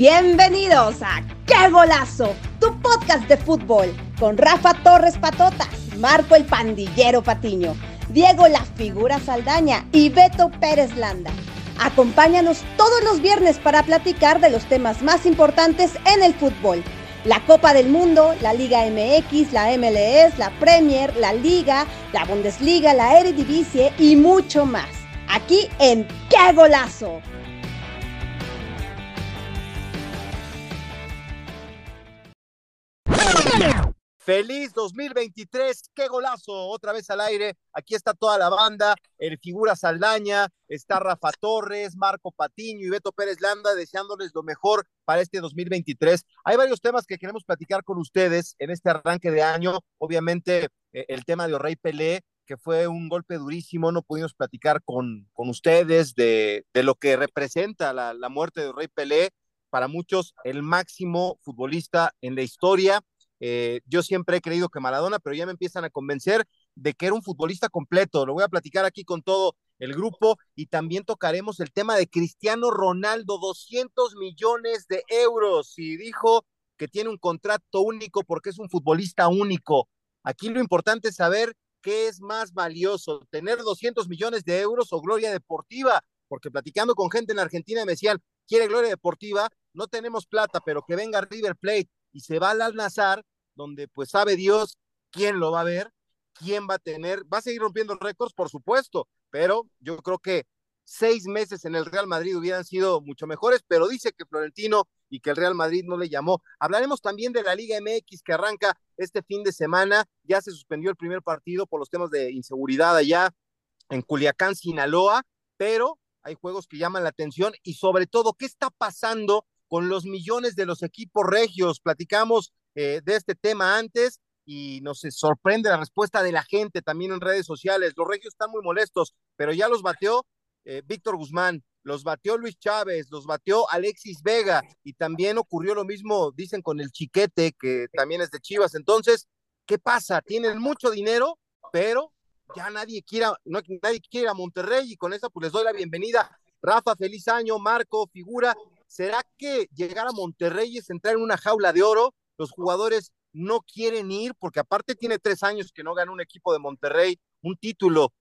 Bienvenidos a ¡Qué golazo! Tu podcast de fútbol con Rafa Torres Patotas, Marco el Pandillero Patiño, Diego La Figura Saldaña y Beto Pérez Landa. Acompáñanos todos los viernes para platicar de los temas más importantes en el fútbol. La Copa del Mundo, la Liga MX, la MLS, la Premier, la Liga, la Bundesliga, la Eredivisie y mucho más. Aquí en ¡Qué golazo! Feliz 2023, qué golazo, otra vez al aire. Aquí está toda la banda, el figura Saldaña, está Rafa Torres, Marco Patiño y Beto Pérez Landa deseándoles lo mejor para este 2023. Hay varios temas que queremos platicar con ustedes en este arranque de año. Obviamente, eh, el tema de Orrey Pelé, que fue un golpe durísimo, no pudimos platicar con, con ustedes de, de lo que representa la, muerte de Orrey Pelé. Para muchos, el máximo futbolista en la historia eh, yo siempre he creído que Maradona, pero ya me empiezan a convencer de que era un futbolista completo. Lo voy a platicar aquí con todo el grupo y también tocaremos el tema de Cristiano Ronaldo, 200 millones de euros. Y dijo que tiene un contrato único porque es un futbolista único. Aquí lo importante es saber qué es más valioso, tener 200 millones de euros o gloria deportiva, porque platicando con gente en Argentina me decían, quiere gloria deportiva, no tenemos plata, pero que venga River Plate y se va al Nazar, donde pues sabe Dios quién lo va a ver, quién va a tener, va a seguir rompiendo récords, por supuesto, pero yo creo que seis meses en el Real Madrid hubieran sido mucho mejores, pero dice que Florentino y que el Real Madrid no le llamó. Hablaremos también de la Liga MX que arranca este fin de semana, ya se suspendió el primer partido por los temas de inseguridad allá en Culiacán, Sinaloa, pero hay juegos que llaman la atención y sobre todo, ¿qué está pasando con los millones de los equipos regios. Platicamos eh, de este tema antes y nos sorprende la respuesta de la gente también en redes sociales. Los regios están muy molestos, pero ya los bateó eh, Víctor Guzmán, los bateó Luis Chávez, los bateó Alexis Vega y también ocurrió lo mismo, dicen, con el Chiquete, que también es de Chivas. Entonces, ¿qué pasa? Tienen mucho dinero, pero ya nadie quiere, no, nadie quiere a Monterrey y con eso pues les doy la bienvenida. Rafa, feliz año, Marco, figura, ¿Será que llegar a Monterrey es entrar en una jaula de oro? Los jugadores no quieren ir porque aparte tiene tres años que no gana un equipo de Monterrey un título.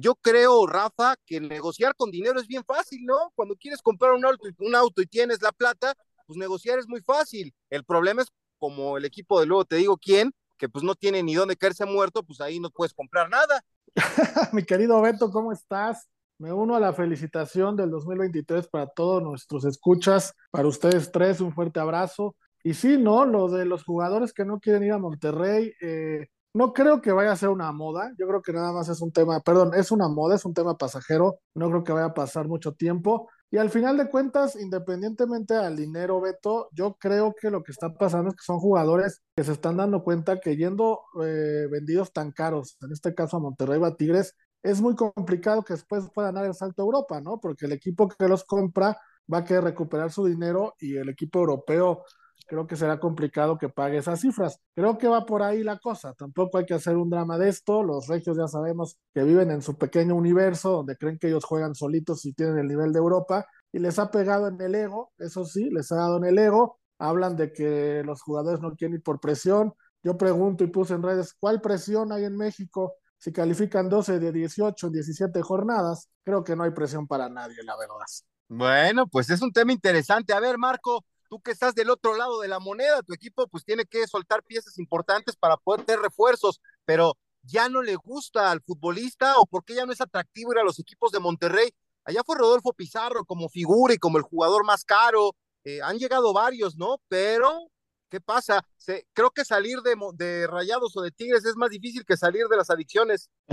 Yo creo, Rafa, que negociar con dinero es bien fácil, ¿no? Cuando quieres comprar un auto, un auto y tienes la plata, pues negociar es muy fácil. El problema es como el equipo de luego te digo quién, que pues no tiene ni dónde caerse muerto, pues ahí no puedes comprar nada. Mi querido Beto, ¿cómo estás? Me uno a la felicitación del 2023 para todos nuestros escuchas, para ustedes tres, un fuerte abrazo. Y sí, ¿no? Lo de los jugadores que no quieren ir a Monterrey, eh, no creo que vaya a ser una moda, yo creo que nada más es un tema, perdón, es una moda, es un tema pasajero, no creo que vaya a pasar mucho tiempo. Y al final de cuentas, independientemente al dinero, Beto, yo creo que lo que está pasando es que son jugadores que se están dando cuenta que yendo eh, vendidos tan caros, en este caso a Monterrey va Tigres, es muy complicado que después puedan dar el salto a Europa, ¿no? Porque el equipo que los compra va a querer recuperar su dinero y el equipo europeo creo que será complicado que pague esas cifras. Creo que va por ahí la cosa. Tampoco hay que hacer un drama de esto. Los regios ya sabemos que viven en su pequeño universo donde creen que ellos juegan solitos y tienen el nivel de Europa y les ha pegado en el ego, eso sí, les ha dado en el ego. Hablan de que los jugadores no quieren ir por presión. Yo pregunto y puse en redes, ¿cuál presión hay en México? Si califican 12 de 18, 17 jornadas, creo que no hay presión para nadie, la verdad. Bueno, pues es un tema interesante. A ver, Marco, tú que estás del otro lado de la moneda, tu equipo pues tiene que soltar piezas importantes para poder tener refuerzos, pero ya no le gusta al futbolista o porque ya no es atractivo ir a los equipos de Monterrey. Allá fue Rodolfo Pizarro como figura y como el jugador más caro. Eh, han llegado varios, ¿no? Pero ¿Qué pasa? Se, creo que salir de, Rayados o de Tigres es más difícil que salir de las adicciones.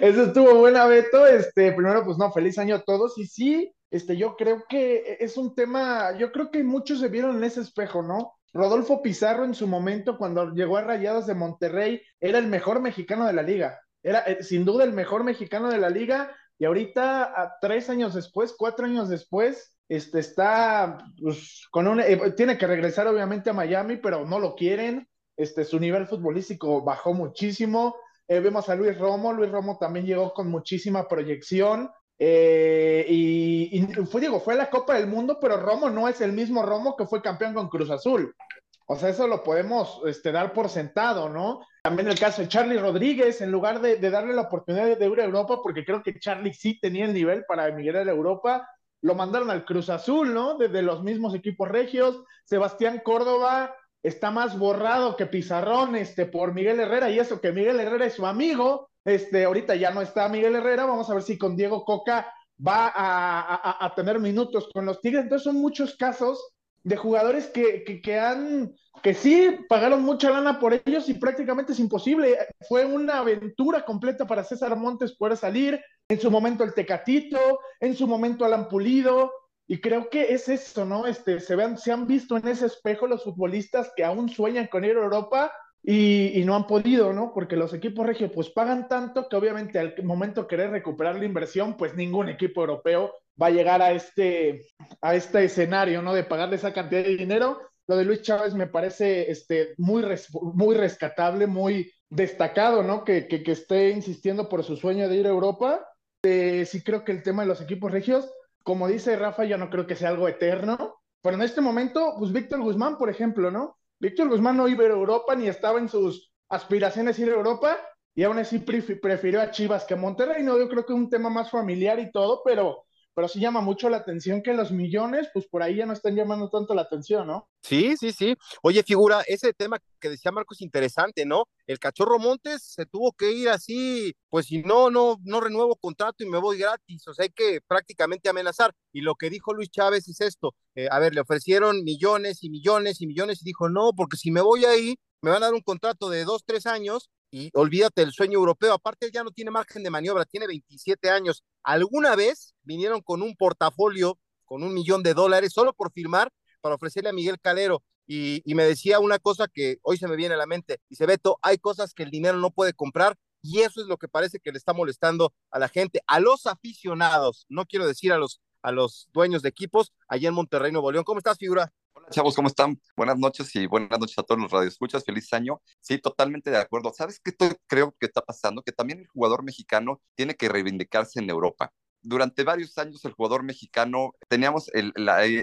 Eso estuvo buena, Beto. Este, primero, pues no, feliz año a todos. Y sí, este, yo creo que es un tema, yo creo que muchos se vieron en ese espejo, ¿no? Rodolfo Pizarro en su momento, cuando llegó a Rayados de Monterrey, era el mejor mexicano de la liga. Era eh, sin duda el mejor mexicano de la liga. Y ahorita, tres años después, cuatro años después, este, está pues, con un, eh, tiene que regresar obviamente a Miami, pero no lo quieren. Este, su nivel futbolístico bajó muchísimo. Eh, vemos a Luis Romo, Luis Romo también llegó con muchísima proyección. Eh, y, fue, digo, fue la Copa del Mundo, pero Romo no es el mismo Romo que fue campeón con Cruz Azul. O sea, eso lo podemos este, dar por sentado, ¿no? También el caso de Charlie Rodríguez, en lugar de, darle la oportunidad de ir a Europa, porque creo que Charlie sí tenía el nivel para emigrar a Europa, lo mandaron al Cruz Azul, ¿no? Desde los mismos equipos regios. Sebastián Córdoba está más borrado que Pizarrón este, por Miguel Herrera, y eso que Miguel Herrera es su amigo. Este, ahorita ya no está Miguel Herrera, vamos a ver si con Diego Coca va a tener minutos con los Tigres. Entonces son muchos casos de jugadores que, que, han, que sí pagaron mucha lana por ellos y prácticamente es imposible. Fue una aventura completa para César Montes poder salir. En su momento el Tecatito, en su momento Alan Pulido. Y creo que es eso, ¿no? Este, se, vean, se han visto en ese espejo los futbolistas que aún sueñan con ir a Europa y, no han podido, ¿no? Porque los equipos regios pues pagan tanto que obviamente al momento de querer recuperar la inversión, pues ningún equipo europeo va a llegar a este, a este escenario, ¿no? De pagarle esa cantidad de dinero. Lo de Luis Chávez me parece este, muy, muy rescatable, muy destacado, ¿no? Que, que, esté insistiendo por su sueño de ir a Europa. Eh, sí creo que el tema de los equipos regios, como dice Rafa, ya no creo que sea algo eterno. Pero en este momento, pues Víctor Guzmán, por ejemplo, ¿no? Víctor Guzmán no iba a Europa ni estaba en sus aspiraciones ir a Europa y aún así prefirió a Chivas que a Monterrey, ¿no? Yo creo que es un tema más familiar y todo, pero pero sí llama mucho la atención que los millones, pues por ahí ya no están llamando tanto la atención, ¿no? Sí, sí, sí. Oye, figura, ese tema que decía Marcos interesante, ¿no? El cachorro Montes se tuvo que ir así, pues si no, no, no renuevo contrato y me voy gratis, o sea, hay que prácticamente amenazar. Y lo que dijo Luis Chávez es esto, eh, a ver, le ofrecieron millones y millones y millones y dijo, no, porque si me voy ahí, me van a dar un contrato de dos, tres años y olvídate el sueño europeo. Aparte, él ya no tiene margen de maniobra, tiene 27 años. ¿Alguna vez vinieron con un portafolio con un millón de dólares solo por firmar para ofrecerle a Miguel Calero? Y, y me decía una cosa que hoy se me viene a la mente. Dice, Beto, hay cosas que el dinero no puede comprar y eso es lo que parece que le está molestando a la gente, a los aficionados, no quiero decir a los, a los dueños de equipos allá en Monterrey, Nuevo León. ¿Cómo estás, figura? Chavos, ¿cómo están? Buenas noches y buenas noches a todos los radioescuchas. Feliz año. Sí, totalmente de acuerdo. ¿Sabes qué creo que está pasando? Que también el jugador mexicano tiene que reivindicarse en Europa. Durante varios años el jugador mexicano teníamos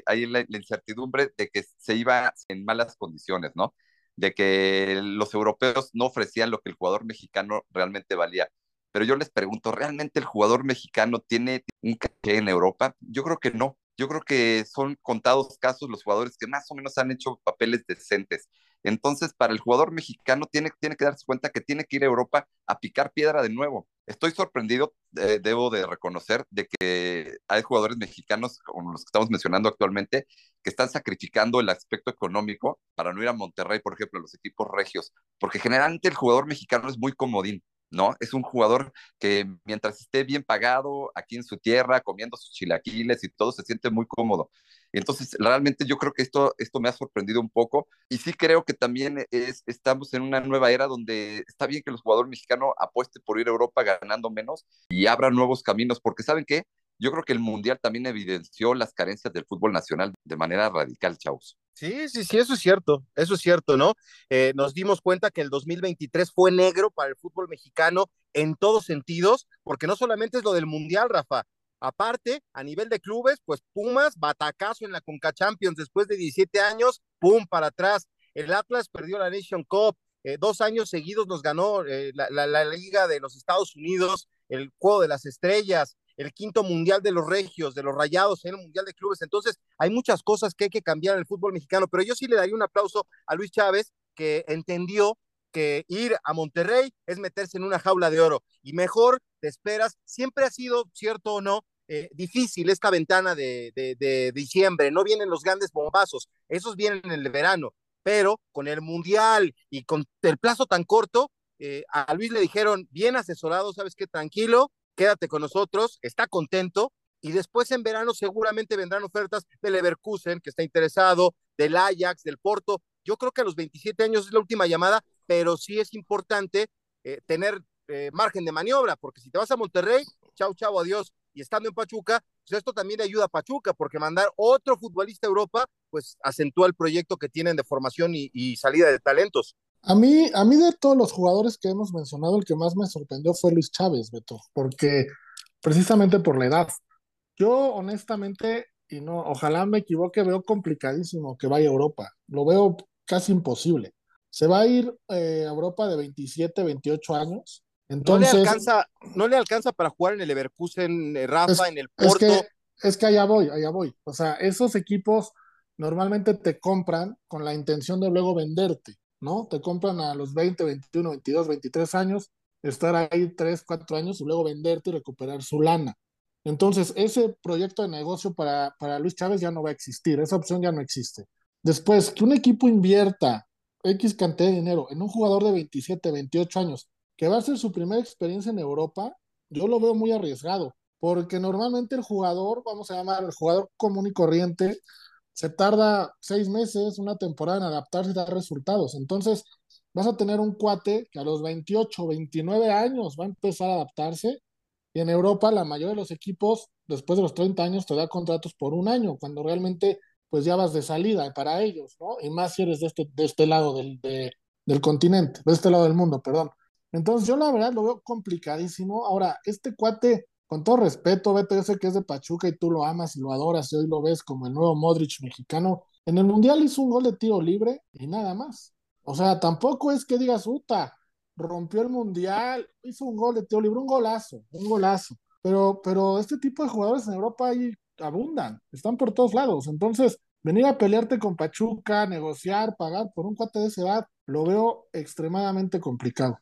ahí la, incertidumbre de que se iba en malas condiciones, ¿no? De que los europeos no ofrecían lo que el jugador mexicano realmente valía. Pero yo les pregunto, ¿realmente el jugador mexicano tiene un caché en Europa? Yo creo que no yo creo que son contados casos los jugadores que más o menos han hecho papeles decentes. Entonces, para el jugador mexicano tiene, tiene que darse cuenta que tiene que ir a Europa a picar piedra de nuevo. Estoy sorprendido, eh, debo de reconocer, de que hay jugadores mexicanos, como los que estamos mencionando actualmente, que están sacrificando el aspecto económico para no ir a Monterrey, por ejemplo, a los equipos regios, porque generalmente el jugador mexicano es muy comodín. ¿No? Es un jugador que mientras esté bien pagado aquí en su tierra, comiendo sus chilaquiles y todo, se siente muy cómodo. Entonces, realmente yo creo que esto, esto me ha sorprendido un poco y sí creo que también es, estamos en una nueva era donde está bien que los jugadores mexicanos apuesten por ir a Europa ganando menos y abran nuevos caminos, porque ¿saben qué? Yo creo que el Mundial también evidenció las carencias del fútbol nacional de manera radical, chavos. Sí, sí, sí, eso es cierto, eso es cierto, ¿no? Eh, nos dimos cuenta que el 2023 fue negro para el fútbol mexicano en todos sentidos, porque no solamente es lo del Mundial, Rafa. Aparte, a nivel de clubes, pues Pumas, batacazo en la Conca Champions después de 17 años, pum, para atrás. El Atlas perdió la Nation Cup, eh, dos años seguidos nos ganó eh, la, la Liga de los Estados Unidos, el Juego de las Estrellas, el quinto mundial de los regios, de los rayados en el mundial de clubes. Entonces, hay muchas cosas que hay que cambiar en el fútbol mexicano, pero yo sí le daría un aplauso a Luis Chávez, que entendió que ir a Monterrey es meterse en una jaula de oro y mejor te esperas. Siempre ha sido, cierto o no, eh, difícil esta ventana de, de, diciembre, no vienen los grandes bombazos, esos vienen en el verano, pero con el mundial y con el plazo tan corto, eh, a Luis le dijeron, bien asesorado, sabes qué, tranquilo, quédate con nosotros, está contento y después en verano seguramente vendrán ofertas del Leverkusen, que está interesado, del Ajax, del Porto. Yo creo que a los 27 años es la última llamada, pero sí es importante eh, tener eh, margen de maniobra, porque si te vas a Monterrey, chau, chau, adiós, y estando en Pachuca, pues esto también ayuda a Pachuca, porque mandar otro futbolista a Europa, pues acentúa el proyecto que tienen de formación y, salida de talentos. A mí, a mí de todos los jugadores que hemos mencionado, el que más me sorprendió fue Luis Chávez, Beto, porque precisamente por la edad. Yo honestamente, y no, ojalá me equivoque, veo complicadísimo que vaya a Europa. Lo veo casi imposible. Se va a ir eh, a Europa de 27, 28 años. Entonces, no le alcanza, no le alcanza para jugar en el Leverkusen, eh, Rafa, en el Porto. Es que, es que allá voy, allá voy. O sea, esos equipos normalmente te compran con la intención de luego venderte, ¿no? Te compran a los 20, 21, 22, 23 años, estar ahí 3, 4 años y luego venderte y recuperar su lana. Entonces, ese proyecto de negocio para, para Luis Chávez ya no va a existir, esa opción ya no existe. Después, que un equipo invierta X cantidad de dinero en un jugador de 27, 28 años, que va a ser su primera experiencia en Europa, yo lo veo muy arriesgado, porque normalmente el jugador, vamos a llamar el jugador común y corriente, se tarda seis meses, una temporada en adaptarse y dar resultados. Entonces, vas a tener un cuate que a los 28, 29 años va a empezar a adaptarse. Y en Europa, la mayoría de los equipos, después de los 30 años, te da contratos por un año, cuando realmente, pues ya vas de salida para ellos, ¿no? Y más si eres de este, de este lado del, del continente, de este lado del mundo, perdón. Entonces, yo la verdad lo veo complicadísimo. Ahora, este cuate con todo respeto, sé que es de Pachuca y tú lo amas y lo adoras y hoy lo ves como el nuevo Modric mexicano. En el Mundial hizo un gol de tiro libre y nada más. O sea, tampoco es que digas, Uta, rompió el Mundial, hizo un gol de tiro libre, un golazo, un golazo. Pero, pero este tipo de jugadores en Europa ahí abundan, están por todos lados. Entonces, venir a pelearte con Pachuca, negociar, pagar por un cuate de esa edad, lo veo extremadamente complicado.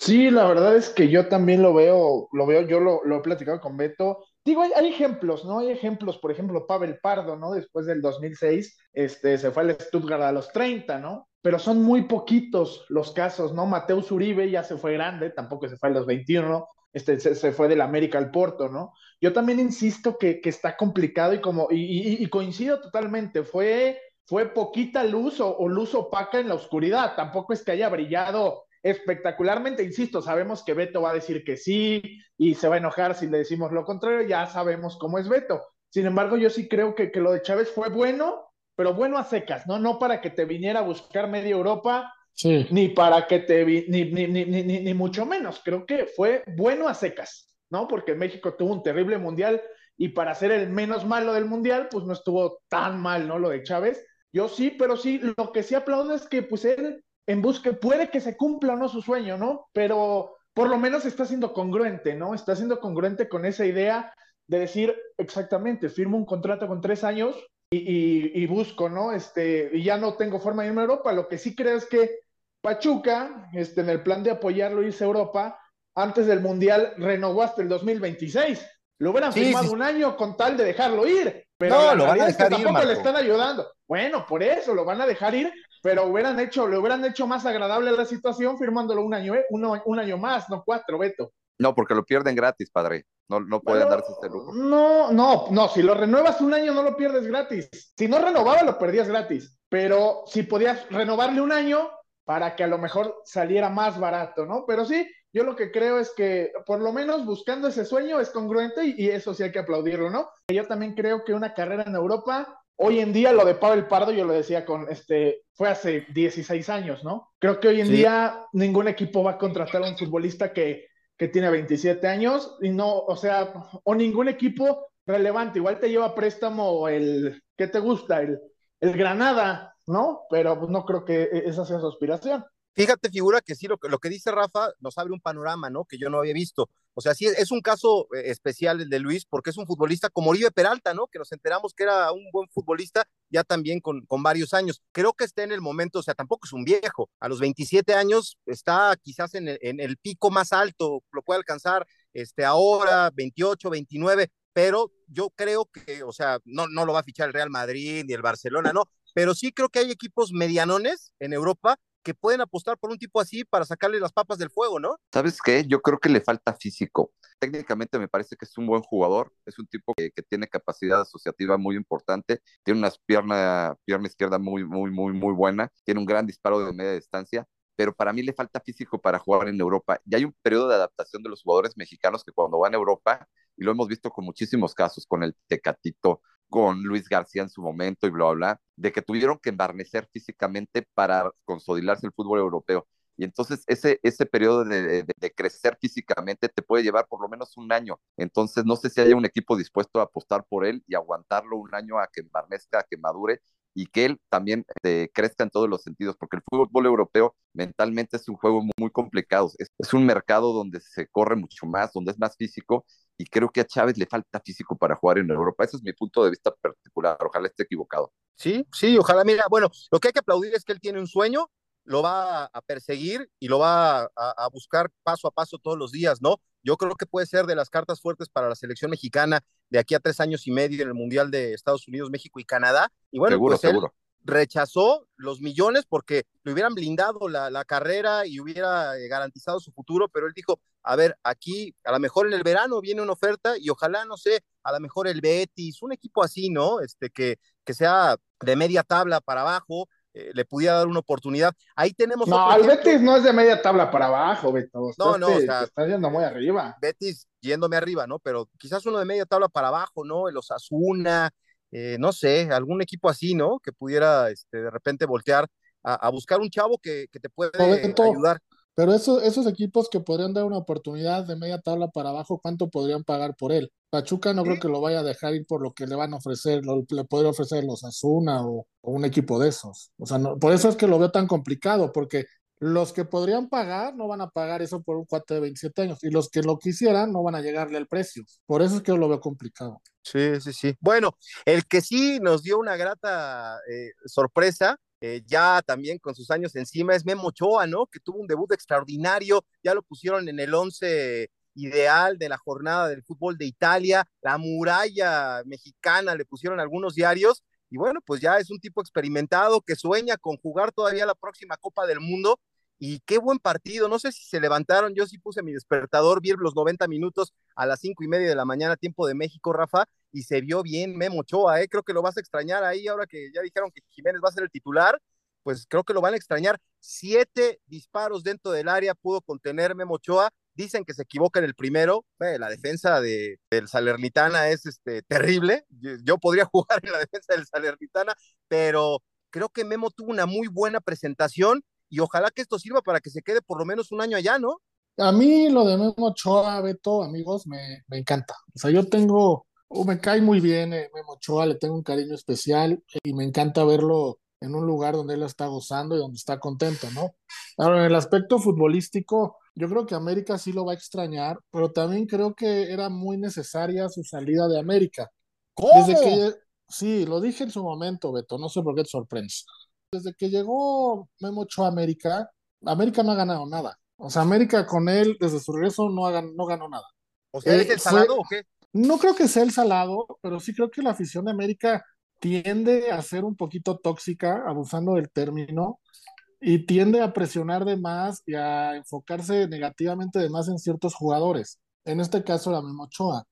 Sí, la verdad es que yo también lo veo, lo veo, yo lo, he platicado con Beto. Digo, hay, ejemplos, ¿no? Hay ejemplos, por ejemplo, Pavel Pardo, ¿no? Después del 2006, este, se fue al Stuttgart a los 30, ¿no? Pero son muy poquitos los casos, ¿no? Mateus Uribe ya se fue grande, tampoco se fue a los 21, este, se, fue del América al Porto, ¿no? Yo también insisto que, está complicado y como, y, coincido totalmente, fue, fue poquita luz o, o luz opaca en la oscuridad, tampoco es que haya brillado espectacularmente, insisto, sabemos que Beto va a decir que sí y se va a enojar si le decimos lo contrario, ya sabemos cómo es Beto. Sin embargo, yo sí creo que, que lo de Chávez fue bueno, pero bueno a secas, ¿no? No para que te viniera a buscar media Europa, ni para que te vi, ni, ni, ni, ni, mucho menos. Creo que fue bueno a secas, ¿no? Porque México tuvo un terrible mundial y para ser el menos malo del mundial, pues no estuvo tan mal, ¿no? Lo de Chávez. Yo sí, pero sí, lo que sí aplaudo es que pues él en busca, puede que se cumpla o no su sueño, ¿no? Pero por lo menos está siendo congruente, ¿no? Está siendo congruente con esa idea de decir exactamente, firmo un contrato con tres años y, busco, ¿no? Este, y ya no tengo forma de irme a Europa. Lo que sí creo es que Pachuca, este, en el plan de apoyarlo irse a Europa, antes del Mundial renovó hasta el 2026. Lo hubieran firmado un año con tal de dejarlo ir. Pero no, lo van a dejar ir, le están ayudando. Bueno, por eso lo van a dejar ir pero hubieran hecho, le hubieran hecho más agradable la situación firmándolo un año, ¿eh? un año más, no cuatro, Beto. No, porque lo pierden gratis, padre. No, no pueden darse este lujo. No, no, no. Si lo renuevas un año, no lo pierdes gratis. Si no renovaba, lo perdías gratis. Pero si podías renovarle un año para que a lo mejor saliera más barato, ¿no? Pero sí, yo lo que creo es que por lo menos buscando ese sueño es congruente y, y eso sí hay que aplaudirlo, ¿no? Yo también creo que una carrera en Europa Hoy en día lo de Pavel Pardo, yo lo decía con este, fue hace 16 años, ¿no? Creo que hoy en día ningún equipo va a contratar a un futbolista que, que tiene 27 años y no, o sea, o ningún equipo relevante. Igual te lleva préstamo el, ¿qué te gusta? El, el Granada, ¿no? Pero pues, no creo que e, esa sea su aspiración. Fíjate, figura que sí, lo que, lo que dice Rafa nos abre un panorama, ¿no? Que yo no había visto. O sea, sí, es un caso eh, especial el de Luis, porque es un futbolista como Oribe Peralta, ¿no? Que nos enteramos que era un buen futbolista ya también con, con varios años. Creo que está en el momento, o sea, tampoco es un viejo. A los 27 años está quizás en el, en el pico más alto, lo puede alcanzar este, ahora, 28, 29, pero yo creo que, o sea, no, no lo va a fichar el Real Madrid ni el Barcelona, no, pero sí creo que hay equipos medianones en Europa que pueden apostar por un tipo así para sacarle las papas del fuego, ¿no? ¿Sabes qué? Yo creo que le falta físico. Técnicamente me parece que es un buen jugador, es un tipo que, que tiene capacidad asociativa muy importante, tiene una pierna, pierna izquierda muy, muy, muy, muy buena, tiene un gran disparo de media distancia, pero para mí le falta físico para jugar en Europa. Y hay un periodo de adaptación de los jugadores mexicanos que cuando van a Europa, y lo hemos visto con muchísimos casos, con el Tecatito, con Luis García en su momento y bla, bla, de que tuvieron que embarnecer físicamente para consolidarse el fútbol europeo. y entonces ese, ese periodo de, crecer físicamente te puede llevar por lo menos un año. Entonces no sé si haya un equipo dispuesto a apostar por él y aguantarlo un año a que envarnezca, a que madure y que él también eh, crezca en todos los sentidos, porque el fútbol europeo mentalmente es un juego muy, complicado, es, es, un mercado donde se corre mucho más, donde es más físico, y creo que a Chávez le falta físico para jugar en Europa. Ese es mi punto de vista particular, ojalá esté equivocado. Sí, sí, ojalá, mira, bueno, lo que hay que aplaudir es que él tiene un sueño, lo va a perseguir y lo va a, a buscar paso a paso todos los días, ¿no? Yo creo que puede ser de las cartas fuertes para la selección mexicana de aquí a tres años y medio en el Mundial de Estados Unidos, México y Canadá. Y bueno, seguro, pues seguro. Rechazó los millones porque le hubieran blindado la, la carrera y hubiera eh, garantizado su futuro, pero él dijo, a ver, aquí a lo mejor en el verano viene una oferta y ojalá, no sé, a lo mejor el Betis, un equipo así, ¿no? Este, que, que sea de media tabla para abajo, eh, le pudiera dar una oportunidad. Ahí tenemos. No, el Betis no es de media tabla para abajo, Beto. No, no, o sea, está yendo muy arriba. Betis yéndome arriba, ¿no? Pero quizás uno de media tabla para abajo, ¿no? El Osasuna, eh, no sé, algún equipo así, ¿no? Que pudiera este, de repente voltear a, buscar un chavo que, que te puede ayudar. Pero eso, esos equipos que podrían dar una oportunidad de media tabla para abajo, ¿cuánto podrían pagar por él? Pachuca no creo que lo vaya a dejar ir por lo que le van a ofrecer, lo, le podría ofrecer los Asuna o, un equipo de esos. O sea, no, por eso es que lo veo tan complicado, porque los que podrían pagar no van a pagar eso por un cuate de 27 años y los que lo quisieran no van a llegarle al precio. Por eso es que lo veo complicado. Sí, sí, sí. Bueno, el que sí nos dio una grata eh, sorpresa eh, ya también con sus años encima, es Memo Ochoa, ¿no? Que tuvo un debut extraordinario, ya lo pusieron en el once ideal de la jornada del fútbol de Italia, la muralla mexicana, le pusieron algunos diarios, y bueno, pues ya es un tipo experimentado que sueña con jugar todavía la próxima Copa del Mundo, y qué buen partido, no sé si se levantaron, yo sí puse mi despertador, vi los 90 minutos a las cinco y media de la mañana, tiempo de México, Rafa, y se vio bien Memo Ochoa, ¿eh? creo que lo vas a extrañar ahí, ahora que ya dijeron que Jiménez va a ser el titular, pues creo que lo van a extrañar. Siete disparos dentro del área pudo contener Memo Ochoa, dicen que se equivoca en el primero, eh, la defensa de, del Salernitana es este, terrible, yo podría jugar en la defensa del Salernitana, pero creo que Memo tuvo una muy buena presentación y ojalá que esto sirva para que se quede por lo menos un año allá, ¿no? A mí lo de Memo Ochoa, Beto, amigos, me, encanta. O sea, yo tengo, oh, me cae muy bien eh, Memo Ochoa, le tengo un cariño especial y me encanta verlo en un lugar donde él está gozando y donde está contento, ¿no? Ahora, en el aspecto futbolístico, yo creo que América sí lo va a extrañar, pero también creo que era muy necesaria su salida de América. ¿Cómo? Desde que, sí, lo dije en su momento, Beto, no sé por qué te sorprendes desde que llegó Memo Ochoa a América, América no ha ganado nada. O sea, América con él, desde su regreso, no, ha, no ganó nada. ¿O sea, es el salado o qué? No creo que sea el salado, pero sí creo que la afición de América tiende a ser un poquito tóxica, abusando del término, y tiende a presionar de más y a enfocarse negativamente de más en ciertos jugadores. En este caso, la Memo Ochoa.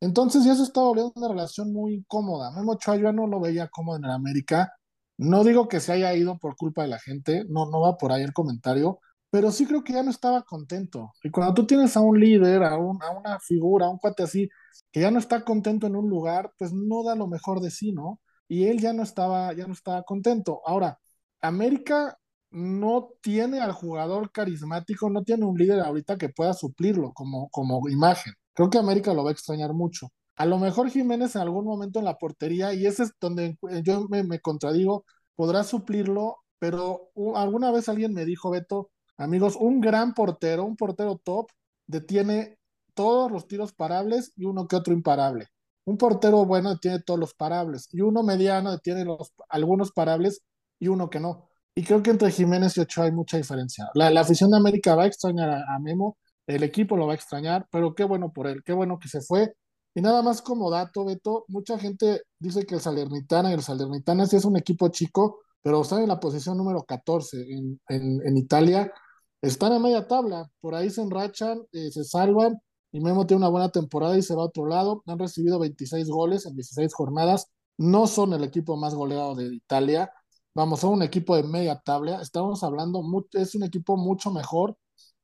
Entonces ya se está volviendo una relación muy incómoda. Memo Ochoa yo no lo veía cómodo en el América. No digo que se haya ido por culpa de la gente, no, no va por ahí el comentario, pero sí creo que ya no estaba contento. Y cuando tú tienes a un líder, a, un, a una figura, a un cuate así, que ya no está contento en un lugar, pues no da lo mejor de sí, ¿no? Y él ya no estaba, ya no estaba contento. Ahora, América no tiene al jugador carismático, no tiene un líder ahorita que pueda suplirlo como, como imagen. Creo que América lo va a extrañar mucho. A lo mejor Jiménez en algún momento en la portería, y ese es donde yo me, contradigo, podrá suplirlo, pero alguna vez alguien me dijo, Beto, amigos, un gran portero, un portero top, detiene todos los tiros parables y uno que otro imparable. Un portero bueno detiene todos los parables y uno mediano detiene los, algunos parables y uno que no. Y creo que entre Jiménez y Ochoa hay mucha diferencia. La, afición de América va a extrañar a Memo, el equipo lo va a extrañar, pero qué bueno por él, qué bueno que se fue y nada más como dato, Beto, mucha gente dice que el Salernitana y el Salernitana sí es un equipo chico, pero están en la posición número 14 en, en, Italia. Están en media tabla, por ahí se enrachan, eh, se salvan y Memo tiene una buena temporada y se va a otro lado. Han recibido 26 goles en 16 jornadas. No son el equipo más goleado de Italia. Vamos, son un equipo de media tabla. Estamos hablando, es un equipo mucho mejor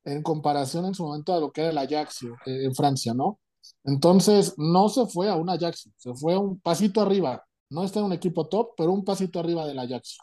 en comparación en su momento a lo que era el Ajaxio eh, en Francia, ¿no? Entonces, no se fue a un Ajax, se fue un pasito arriba. No está en un equipo top, pero un pasito arriba del Ajax.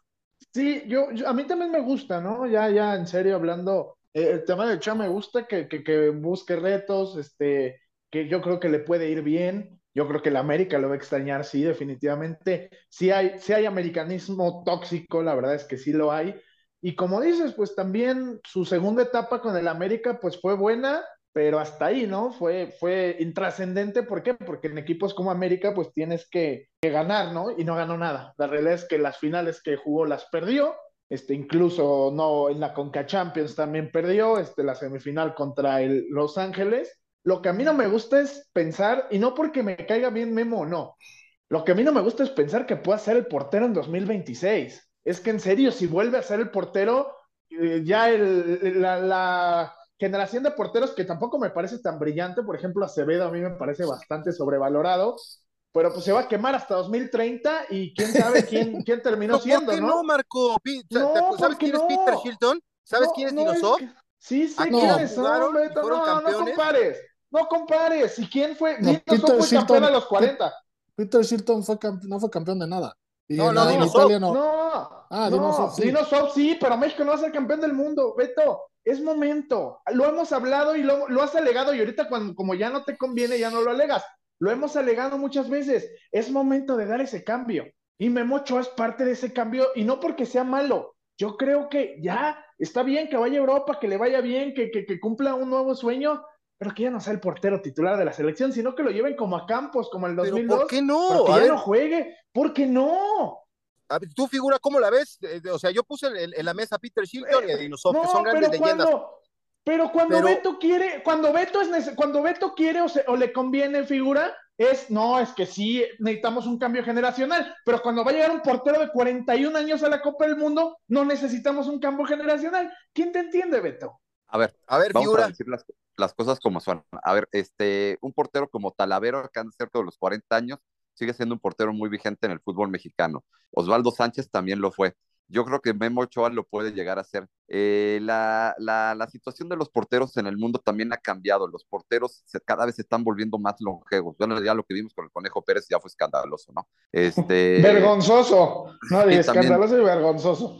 Sí, yo, a mí también me gusta, ¿no? Ya, ya, en serio, hablando, eh, el tema de Ochoa me gusta que, que, que busque retos, este, que yo creo que le puede ir bien. Yo creo que el América lo va a extrañar, sí, definitivamente. Sí hay, sí hay americanismo tóxico, la verdad es que sí lo hay. Y como dices, pues también su segunda etapa con el América, pues fue buena, pero hasta ahí, ¿no? Fue, fue intrascendente, ¿por qué? Porque en equipos como América, pues tienes que, que, ganar, ¿no? Y no ganó nada. La realidad es que las finales que jugó las perdió, este, incluso no en la Conca Champions también perdió, este, la semifinal contra el Los Ángeles. Lo que a mí no me gusta es pensar, y no porque me caiga bien Memo o no, lo que a mí no me gusta es pensar que pueda ser el portero en 2026. Es que en serio, si vuelve a ser el portero, eh, ya el, la, la generación de porteros que tampoco me parece tan brillante, por ejemplo, Acevedo a mí me parece bastante sobrevalorado, pero pues se va a quemar hasta 2030 y quién sabe quién, quién terminó no, siendo, ¿por qué ¿no? no, Marco? No, ¿Sabes quién no? es Peter Shilton? ¿Sabes quién es no, Dinosov? que- Sí, sí, quiénes son, fueron No, no campeones. compares, no compares. ¿Y quién fue? No, Peter fue campeón a los 40. Peter Shilton fue no fue campeón de nada. Y No, en, no, en. Italia no. No, Ah, no, Dinosaur, sí. Dinosaur sí, pero México no va a ser campeón del mundo. Beto, es momento. Lo hemos hablado y lo, lo has alegado y ahorita cuando como ya no te conviene, ya no lo alegas. Lo hemos alegado muchas veces. Es momento de dar ese cambio. Y Memo Ochoa es parte de ese cambio y no porque sea malo. Yo creo que ya está bien que vaya a Europa, que le vaya bien, que, que, que cumpla un nuevo sueño, pero que ya no sea el portero titular de la selección, sino que lo lleven como a Campos, como el ¿Pero 2002. por qué pero no? que ya no juegue. ¿Por qué no? a ver, tú figura, ¿cómo la ves? Eh, O sea, yo puse en, en la mesa a Peter Shilton y a Dinosov, que son grandes pero leyendas. Cuando, pero cuando Pero- Beto quiere, cuando Beto es cuando Beto quiere o, se- o le conviene figura, es no, es que sí necesitamos un cambio generacional, pero cuando va a llegar un portero de 41 años a la Copa del Mundo, no necesitamos un cambio generacional. ¿Quién te entiende, Beto? A ver, A ver, vamos figura. a decir las, las cosas como son. A ver, este, un portero como Talavero, que han de ser todos los 40 años, sigue siendo un portero muy vigente en el fútbol mexicano. Osvaldo Sánchez también lo fue. Yo creo que Memo Ochoa lo puede llegar a ser. Eh, la, la, la, situación de los porteros en el mundo también ha cambiado. Los porteros se, cada vez se están volviendo más longevos. Bueno, ya lo que vimos con el Conejo Pérez ya fue escandaloso, ¿no? Este, vergonzoso. No, sí, escandaloso y vergonzoso.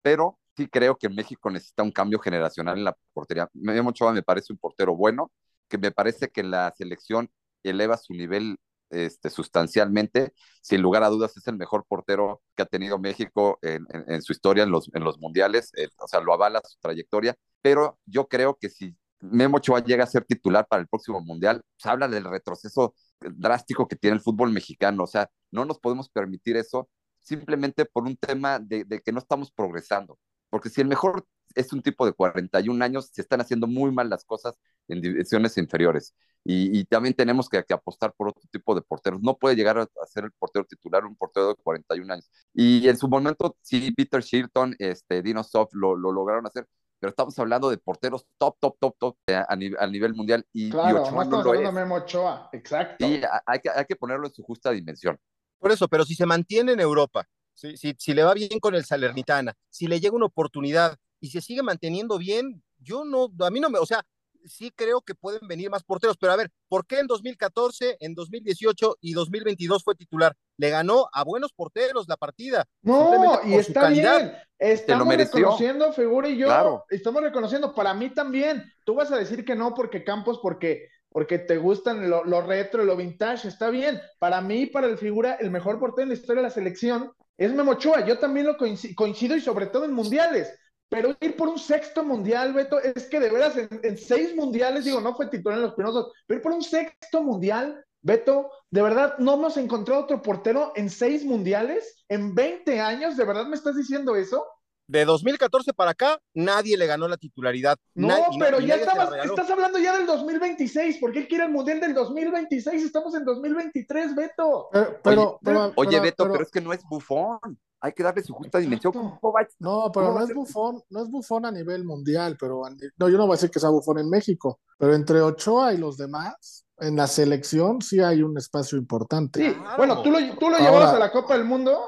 Pero sí creo que México necesita un cambio generacional en la portería. Memo Ochoa me parece un portero bueno, que me parece que la selección eleva su nivel este, sustancialmente. Sin lugar a dudas, es el mejor portero que ha tenido México en, su historia en los, mundiales. Eh, o sea, lo avala su trayectoria. Pero yo creo que si Memo Ochoa llega a ser titular para el próximo mundial, pues habla del retroceso drástico que tiene el fútbol mexicano. O sea, no nos podemos permitir eso simplemente por un tema de que no estamos progresando. Porque si el mejor es un tipo de 41 años, se están haciendo muy mal las cosas en divisiones inferiores. Y, y también tenemos que, que, apostar por otro tipo de porteros. No puede llegar a, a, ser el portero titular un portero de 41 años. Y en su momento, sí, Peter Shilton, este, Dino Soft lo, lo lograron hacer, pero estamos hablando de porteros top, top, top, top a, a, nivel, a nivel, mundial. Y, claro, y Ochoa estamos no hablando de Memo Ochoa, exacto. Sí, hay que, hay que ponerlo en su justa dimensión. Por eso, pero si se mantiene en Europa, si, si, si le va bien con el Salernitana, si le llega una oportunidad y se sigue manteniendo bien, yo no, a mí no me, o sea, sí creo que pueden venir más porteros, pero a ver, ¿por qué en 2014, en 2018 y 2022 fue titular? Le ganó a buenos porteros la partida. No, y está bien. Estamos reconociendo, Figura y yo, claro. estamos reconociendo, para mí también. Tú vas a decir que no porque Campos, porque porque te gustan lo, lo, retro, lo vintage, está bien. Para mí, para el figura, el mejor portero en la historia de la selección es Memochoa. Yo también lo coincido, y sobre todo en mundiales. Pero ir por un sexto mundial, Beto, es que de veras en, en seis mundiales, digo, no fue titular en los primeros dos, pero ir por un sexto mundial, Beto, de verdad, no hemos encontrado otro portero en seis mundiales, en 20 años, ¿de verdad me estás diciendo eso? De 2014 para acá, nadie le ganó la titularidad. No, nadie, pero ya estabas, estás hablando ya del 2026, porque él quiere el Mundial del 2026, estamos en 2023, Beto. Pero, pero, pero, oye, Beto, pero, es que no es bufón, hay que darle su justa dimensión. No, pero no es bufón, no es bufón a nivel mundial, pero no, yo no voy a decir que sea bufón en México, pero entre Ochoa y los demás, en la selección sí hay un espacio importante. Sí, claro. bueno, tú lo, tú lo llevabas a la Copa del Mundo.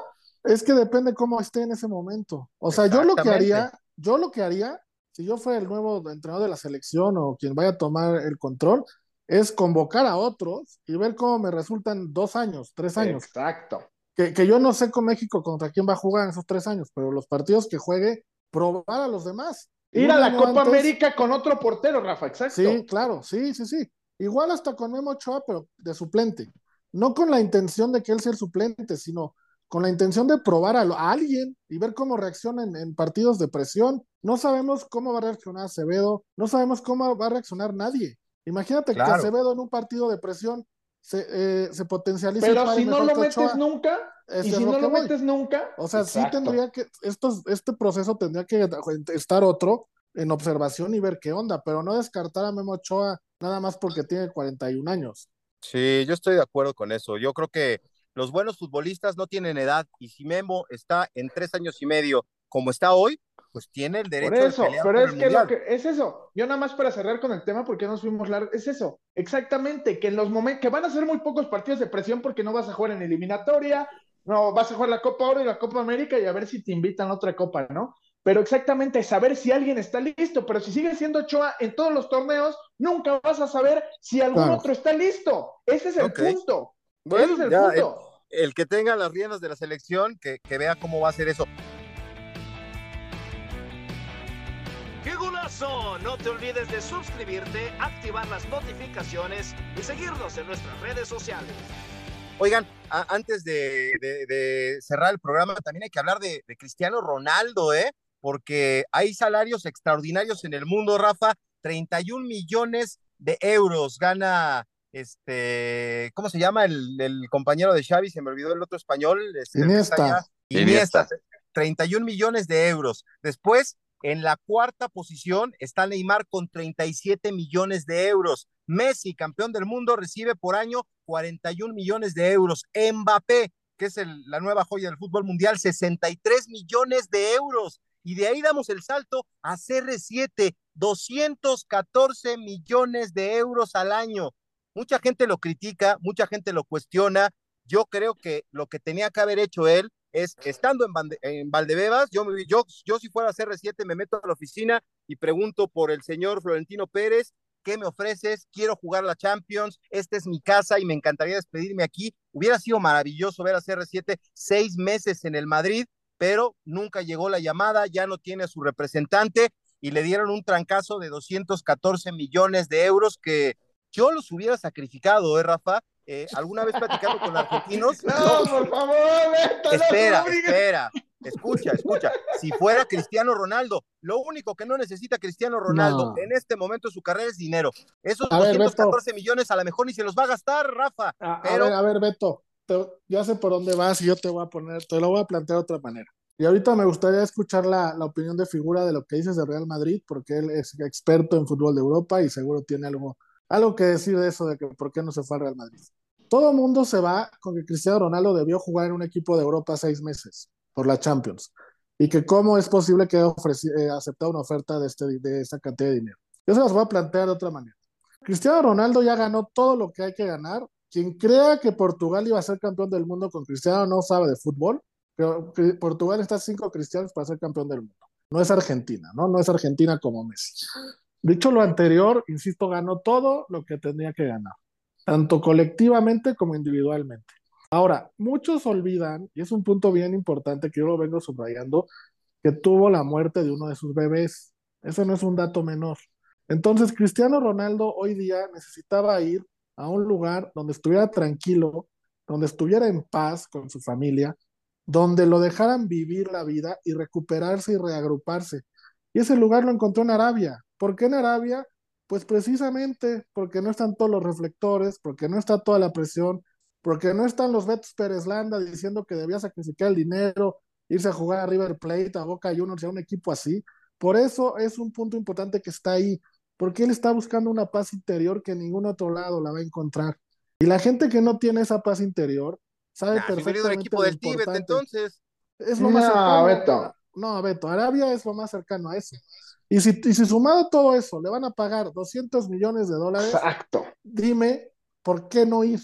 Es que depende cómo esté en ese momento. O sea, yo lo que haría, yo lo que haría, si yo fuera el nuevo entrenador de la selección o quien vaya a tomar el control, es convocar a otros y ver cómo me resultan dos años, tres años. Exacto. que, que yo no sé con México contra quién va a jugar en esos tres años, pero los partidos que juegue, probar a los demás. Ir a la Copa antes- América con otro portero, Rafa, exacto. Sí, claro, sí, sí, sí. Igual hasta con Memo Ochoa, pero de suplente. No con la intención de que él sea el suplente, sino con la intención de probar a, lo- a alguien y ver cómo reacciona en, en partidos de presión. No sabemos cómo va a reaccionar Acevedo, no sabemos cómo va a reaccionar nadie. Imagínate Claro. que Acevedo en un partido de presión se, eh, se potencializa. Pero si no lo metes Ochoa. nunca, y si no lo voy. metes nunca. O sea, sí tendría que, estos, este proceso tendría que estar otro en observación y ver qué onda, pero no descartar a Memo Ochoa nada más porque tiene 41 años. Sí, yo estoy de acuerdo con eso. Yo creo que los buenos futbolistas no tienen edad y si Memo está en tres años y medio como está hoy, pues tiene el derecho Por eso, de pelear pero por es el que, lo que es eso. Yo nada más para cerrar con el tema, porque nos fuimos largos, es eso. Exactamente, que en los momentos, que van a ser muy pocos partidos de presión porque no vas a jugar en eliminatoria, no vas a jugar la Copa Oro y la Copa América y a ver si te invitan a otra copa, ¿no? Pero exactamente, saber si alguien está listo, pero si sigue siendo Ochoa en todos los torneos, nunca vas a saber si algún Claro. otro está listo. Ese es el punto. Bueno, es el ya, punto. El que tenga las riendas de la selección, que, que vea cómo va a hacer eso. ¡Qué golazo! No te olvides de suscribirte, activar las notificaciones y seguirnos en nuestras redes sociales. Oigan, a- antes de, de- de cerrar el programa, también hay que hablar de, de Cristiano Ronaldo, ¿eh? Porque hay salarios extraordinarios en el mundo, Rafa. 31 millones de euros gana este, ¿cómo se llama el, el compañero de Xavi? Se me olvidó el otro español. este, Iniesta. Iniesta. Iniesta. 31 millones de euros. Después, en la cuarta posición está Neymar con 37 millones de euros. Messi, campeón del mundo, recibe por año 41 millones de euros. Mbappé, que es el- la nueva joya del fútbol mundial, 63 millones de euros. Y de ahí damos el salto a CR7, 214 millones de euros al año. Mucha gente lo critica, mucha gente lo cuestiona. Yo creo que lo que tenía que haber hecho él es, estando en, Valdebebas, yo, yo, yo si fuera CR7 me meto a la oficina y pregunto por el señor Florentino Pérez, ¿qué me ofreces? Quiero jugar la Champions, esta es mi casa y me encantaría despedirme aquí. Hubiera sido maravilloso ver a CR7 seis meses en el Madrid, pero nunca llegó la llamada, ya no tiene a su representante y le dieron un trancazo de 214 millones de euros que yo los hubiera sacrificado, ¿eh, Rafa? Eh, alguna vez platicando con argentinos. No, por favor, Beto, no, espera, no espera. Escucha, escucha. Si fuera Cristiano Ronaldo, lo único que no necesita Cristiano Ronaldo No. en este momento de su carrera es dinero. Esos A ver, 214 millones a lo mejor ni se los va a gastar, Rafa. A, ver, a ver, Beto, te- ya sé por dónde vas y yo te voy a poner, te lo voy a plantear de otra manera. Y ahorita me gustaría escuchar la, la opinión de figura de lo que dices de Real Madrid, porque él es experto en fútbol de Europa y seguro tiene algo, algo que decir de eso, de que por qué no se fue al Real Madrid. Todo mundo se va con que Cristiano Ronaldo debió jugar en un equipo de Europa seis meses por la Champions. Y que cómo es posible que haya eh, aceptado una oferta de, este, de esta cantidad de dinero. Yo se las voy a plantear de otra manera. Cristiano Ronaldo ya ganó todo lo que hay que ganar. Quien crea que Portugal iba a ser campeón del mundo con Cristiano no sabe de fútbol. Pero Portugal está cinco cristianos para ser campeón del mundo. No es Argentina, ¿no? No es Argentina como Messi. Dicho lo anterior, insisto, ganó todo lo que tenía que ganar, tanto colectivamente como individualmente. Ahora, muchos olvidan, y es un punto bien importante que yo lo vengo subrayando, que tuvo la muerte de uno de sus bebés. Eso no es un dato menor. Entonces, Cristiano Ronaldo hoy día necesitaba ir a un lugar donde estuviera tranquilo, donde estuviera en paz con su familia, donde lo dejaran vivir la vida y recuperarse y reagruparse. Y ese lugar lo encontró en Arabia. ¿Por qué en Arabia? Pues precisamente porque no están todos los reflectores, porque no está toda la presión, porque no están los Betos Pérez Landa diciendo que debía sacrificar el dinero, irse a jugar a River Plate, a Boca Juniors, a un equipo así. Por eso es un punto importante que está ahí, porque él está buscando una paz interior que en ningún otro lado la va a encontrar. Y la gente que no tiene esa paz interior sabe Nah, perfectamente equipo lo del Tíbet, entonces. Es lo más No, cercano. Beto. No, Beto, Arabia es lo más cercano a eso. Y si, y si sumado todo eso le van a pagar 200 millones de dólares, Exacto. dime, ¿por qué no ir?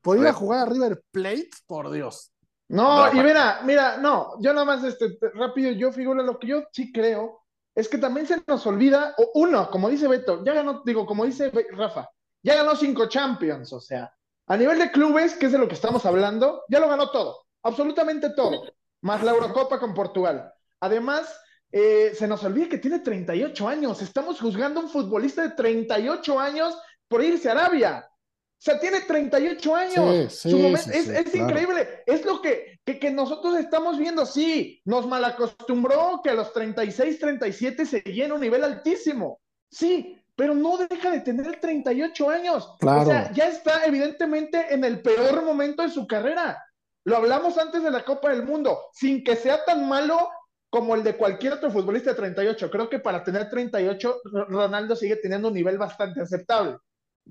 ¿Por ir a Ver. jugar a River Plate? Por Dios. No, y mira, mira, no, yo nada más este, te- rápido, yo figuro lo que yo sí creo es que también se nos olvida, o uno, como dice Beto, ya ganó, digo, como dice Rafa, ya ganó cinco Champions, o sea, a nivel de clubes, que es de lo que estamos hablando, ya lo ganó todo. absolutamente todo, más la Eurocopa con Portugal. Además, eh, se nos olvida que tiene 38 años. Estamos juzgando a un futbolista de 38 años por irse a Arabia. O sea, tiene 38 años. Sí, sí, momento, sí, es, sí, es claro. increíble. Es lo que, que, que nosotros estamos viendo. Sí, nos malacostumbró que a los 36, 37 seguía en un nivel altísimo. Sí, pero no deja de tener 38 años. Claro. O sea, ya está evidentemente en el peor momento de su carrera. Lo hablamos antes de la Copa del Mundo, sin que sea tan malo como el de cualquier otro futbolista de 38. Creo que para tener 38, R- Ronaldo sigue teniendo un nivel bastante aceptable,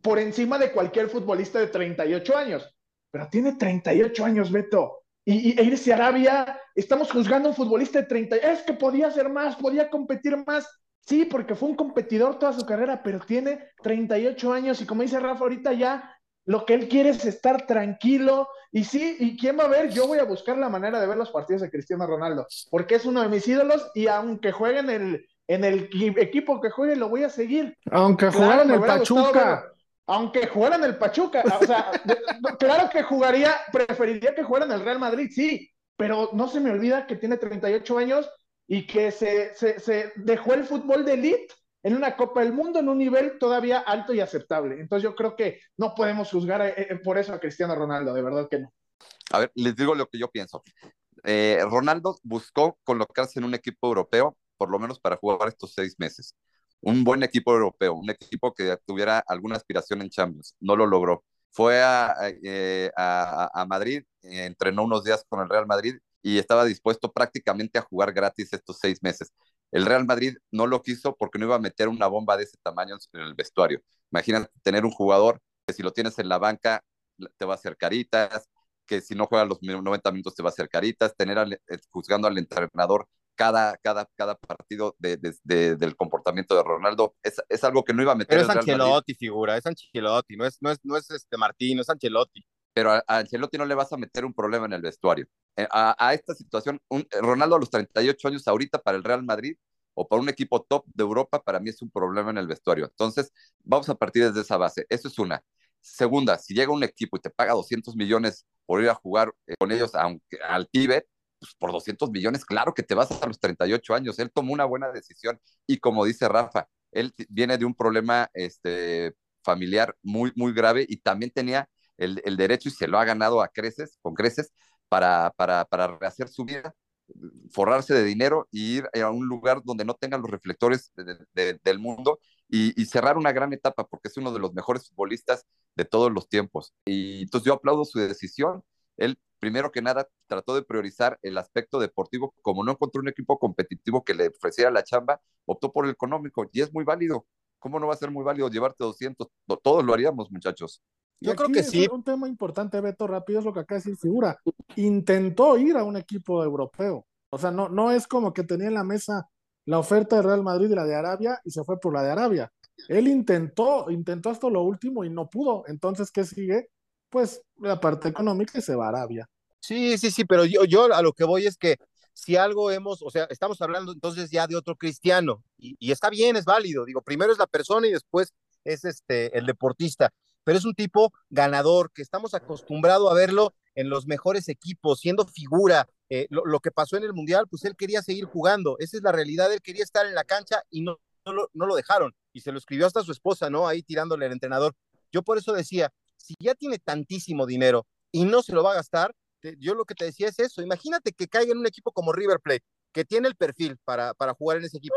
por encima de cualquier futbolista de 38 años. Pero tiene 38 años, Beto. Y, y e irse a Arabia, estamos juzgando a un futbolista de 30. Es que podía hacer más, podía competir más. Sí, porque fue un competidor toda su carrera, pero tiene 38 años y como dice Rafa ahorita ya, lo que él quiere es estar tranquilo. Y sí, ¿y quién va a ver? Yo voy a buscar la manera de ver los partidos de Cristiano Ronaldo, porque es uno de mis ídolos y aunque juegue en el, en el equi- equipo que juegue, lo voy a seguir. Aunque Claro, jugara en el Pachuca. Aunque jugara en el Pachuca, o sea, claro que jugaría, preferiría que jugara en el Real Madrid, sí, pero no se me olvida que tiene 38 años y que se, se, se dejó el fútbol de elite en una Copa del Mundo en un nivel todavía alto y aceptable. Entonces yo creo que no podemos juzgar eh, eh, por eso a Cristiano Ronaldo, de verdad que no. A ver, les digo lo que yo pienso. Eh, Ronaldo buscó colocarse en un equipo europeo, por lo menos para jugar estos seis meses. Un buen equipo europeo, un equipo que tuviera alguna aspiración en Champions. No lo logró. Fue a, Madrid, entrenó unos días con el Real Madrid y estaba dispuesto prácticamente a jugar gratis estos seis meses. El Real Madrid no lo quiso porque no iba a meter una bomba de ese tamaño en el vestuario. Imagínate tener un jugador que si lo tienes en la banca te va a hacer caritas, que si no juega los 90 minutos te va a hacer caritas, tener al, eh, juzgando al entrenador cada, cada, cada partido de, de, de, del comportamiento de Ronaldo, es, es, algo que no iba a meter Pero es Ancelotti, figura, es Ancelotti, no es, no es, no es este Martín, no es Ancelotti. Pero a, a, Ancelotti no le vas a meter un problema en el vestuario. Eh, A, esta situación, un, Ronaldo a los 38 años ahorita para el Real Madrid o para un equipo top de Europa, para mí es un problema en el vestuario. Entonces, vamos a partir desde esa base. Eso es una. Segunda, si llega un equipo y te paga 200 millones por ir a jugar eh, con ellos aunque, al Tíbet, pues por 200 millones, claro que te vas a los 38 años. Él tomó una buena decisión y como dice Rafa, él viene de un problema este, familiar muy, muy grave y también tenía el, el, derecho y se lo ha ganado a creces, con creces para, para, para rehacer su vida, forrarse de dinero y ir a un lugar donde no tengan los reflectores de, de, del mundo y, y, cerrar una gran etapa porque es uno de los mejores futbolistas de todos los tiempos. Y entonces yo aplaudo su decisión. Él, primero que nada, trató de priorizar el aspecto deportivo. Como no encontró un equipo competitivo que le ofreciera la chamba, optó por el económico y es muy válido. ¿Cómo no va a ser muy válido llevarte 200? Todos lo haríamos, muchachos. Yo creo que sí. Un tema importante, Beto, rápido, es lo que acá decir figura. Intentó ir a un equipo europeo. O sea, no, no es como que tenía en la mesa la oferta de Real Madrid y la de Arabia y se fue por la de Arabia. Él intentó, intentó hasta lo último y no pudo. Entonces, ¿qué sigue? Pues la parte económica y se va a Arabia. Sí, sí, sí, pero yo, yo a lo que voy es que si algo hemos, o sea, estamos hablando entonces ya de otro cristiano y, y está bien, es válido. Digo, primero es la persona y después es este el deportista, pero es un tipo ganador que estamos acostumbrados a verlo en los mejores equipos, siendo figura. Eh, lo, que pasó en el Mundial, pues él quería seguir jugando, esa es la realidad, él quería estar en la cancha y no, lo, dejaron, y se lo escribió hasta su esposa, ¿no? Ahí tirándole al entrenador. Yo por eso decía, si ya tiene tantísimo dinero y no se lo va a gastar, yo lo que te decía es eso, imagínate que caiga en un equipo como River Plate, que tiene el perfil para, para jugar en ese equipo.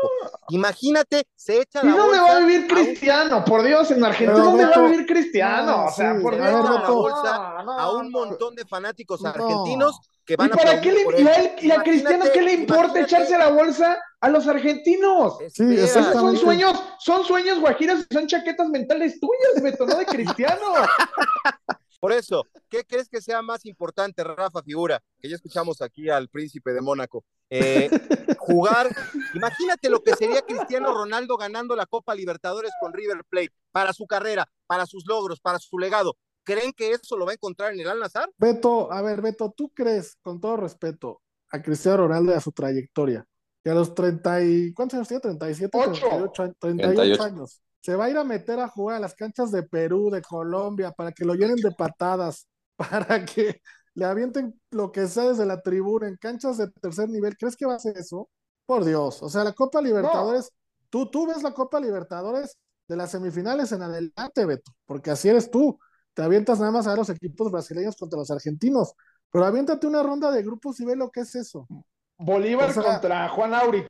Imagínate, se echa ¿Y la dónde bolsa va a vivir Cristiano? Un... Por Dios, en Argentina, ¿dónde va a vivir Cristiano? no, o sea, sí, por a Dios. la bolsa a un montón de fanáticos No. argentinos que ¿Y van a para qué le, por y a, él, y a Cristiano qué le importa echarse la bolsa a los argentinos? Sí. Esos son sueños, son sueños guajiros y son chaquetas mentales tuyas, Beto, no de Cristiano. Por eso, ¿qué crees que sea más importante, Rafa Figura? Que ya escuchamos aquí al príncipe de Mónaco. Eh, jugar, imagínate lo que sería Cristiano Ronaldo ganando la Copa Libertadores con River Plate para su carrera, para sus logros, para su legado. ¿Creen que eso lo va a encontrar en el Al-Nazar? Beto, a ver, Beto, ¿tú crees, con todo respeto, a Cristiano Ronaldo y a su trayectoria, que a los 30 y... ¿Cuántos años tiene? 37, Ocho. 38, años- 38 38. años. Se va a ir a meter a jugar a las canchas de Perú, de Colombia, para que lo llenen de patadas, para que le avienten lo que sea desde la tribuna en canchas de tercer nivel. ¿Crees que va a ser eso? Por Dios. O sea, la Copa Libertadores, tú, tú ves la Copa Libertadores de las semifinales en adelante, Beto, porque así eres tú. Te avientas nada más a los equipos brasileños contra los argentinos, pero aviéntate una ronda de grupos y ve lo que es eso. Bolívar contra Juan Aurich.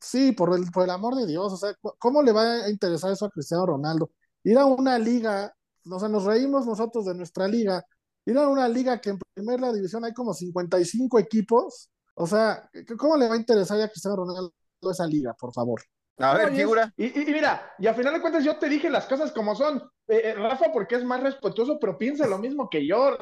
Sí, por el, por el amor de Dios, o sea, ¿cómo le va a interesar eso a Cristiano Ronaldo? Ir a una liga, o sea, nos reímos nosotros de nuestra liga, ir a una liga que en primera división hay como 55 equipos, o sea, ¿cómo le va a interesar a Cristiano Ronaldo esa liga, por favor? A ver, figura. Y, mira, y a final de cuentas yo te dije las cosas como son. Eh, eh, Rafa, porque es más respetuoso, pero piensa lo mismo que yo.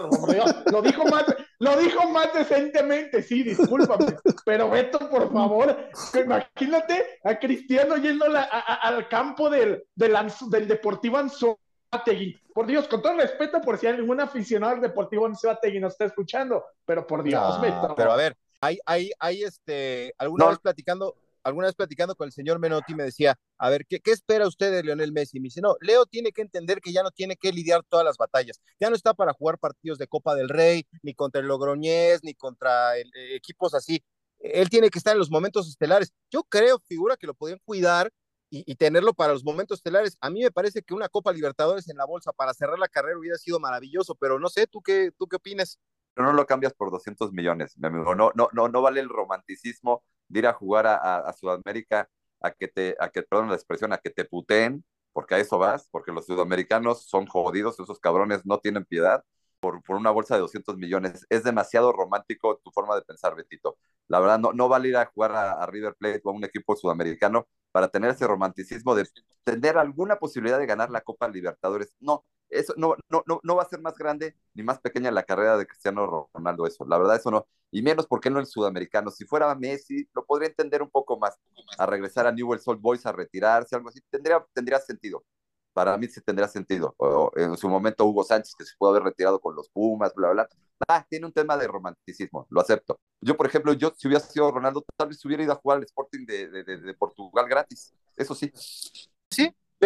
lo dijo más, lo dijo más decentemente, sí, discúlpame. Pero Beto, por favor, imagínate a Cristiano yendo al campo del, del, del Deportivo Anzuategui. Por Dios, con todo respeto, por si hay algún aficionado al Deportivo Anzuategui nos está escuchando, pero por Dios, Beto. Pero a ver, hay, hay, hay este, alguna vez platicando, alguna vez platicando con el señor Menotti me decía, a ver, ¿qué, ¿qué, espera usted de Lionel Messi? Me dice, no, Leo tiene que entender que ya no tiene que lidiar todas las batallas, ya no está para jugar partidos de Copa del Rey, ni contra el Logroñés, ni contra el, eh, equipos así. Él tiene que estar en los momentos estelares. Yo creo, figura, que lo podían cuidar y, y, tenerlo para los momentos estelares. A mí me parece que una Copa Libertadores en la bolsa para cerrar la carrera hubiera sido maravilloso, pero no sé, ¿tú qué, tú qué opinas? Pero no lo cambias por 200 millones, mi amigo. No, no, no, no vale el romanticismo de ir a jugar a, Sudamérica a que te, a que, perdón la expresión, a que te puteen, porque a eso vas, porque los sudamericanos son jodidos, esos cabrones no tienen piedad por, por una bolsa de 200 millones. Es demasiado romántico tu forma de pensar, Betito. La verdad, no, no vale ir a jugar a, a River Plate o a un equipo sudamericano para tener ese romanticismo de tener alguna posibilidad de ganar la Copa Libertadores. No, eso no, no, no, no va a ser más grande ni más pequeña la carrera de Cristiano Ronaldo, eso. La verdad, eso no. Y menos porque no el sudamericano. Si fuera Messi, lo podría entender un poco más. A regresar a Newell's Old Boys, a retirarse, algo así, tendría, tendría sentido. Para mí sí tendría sentido. O, en su momento Hugo Sánchez, que se pudo haber retirado con los Pumas, bla, bla, bla. Ah, tiene un tema de romanticismo, lo acepto. Yo, por ejemplo, yo si hubiera sido Ronaldo, tal vez hubiera ido a jugar al Sporting de, de, de, de Portugal gratis. Eso sí.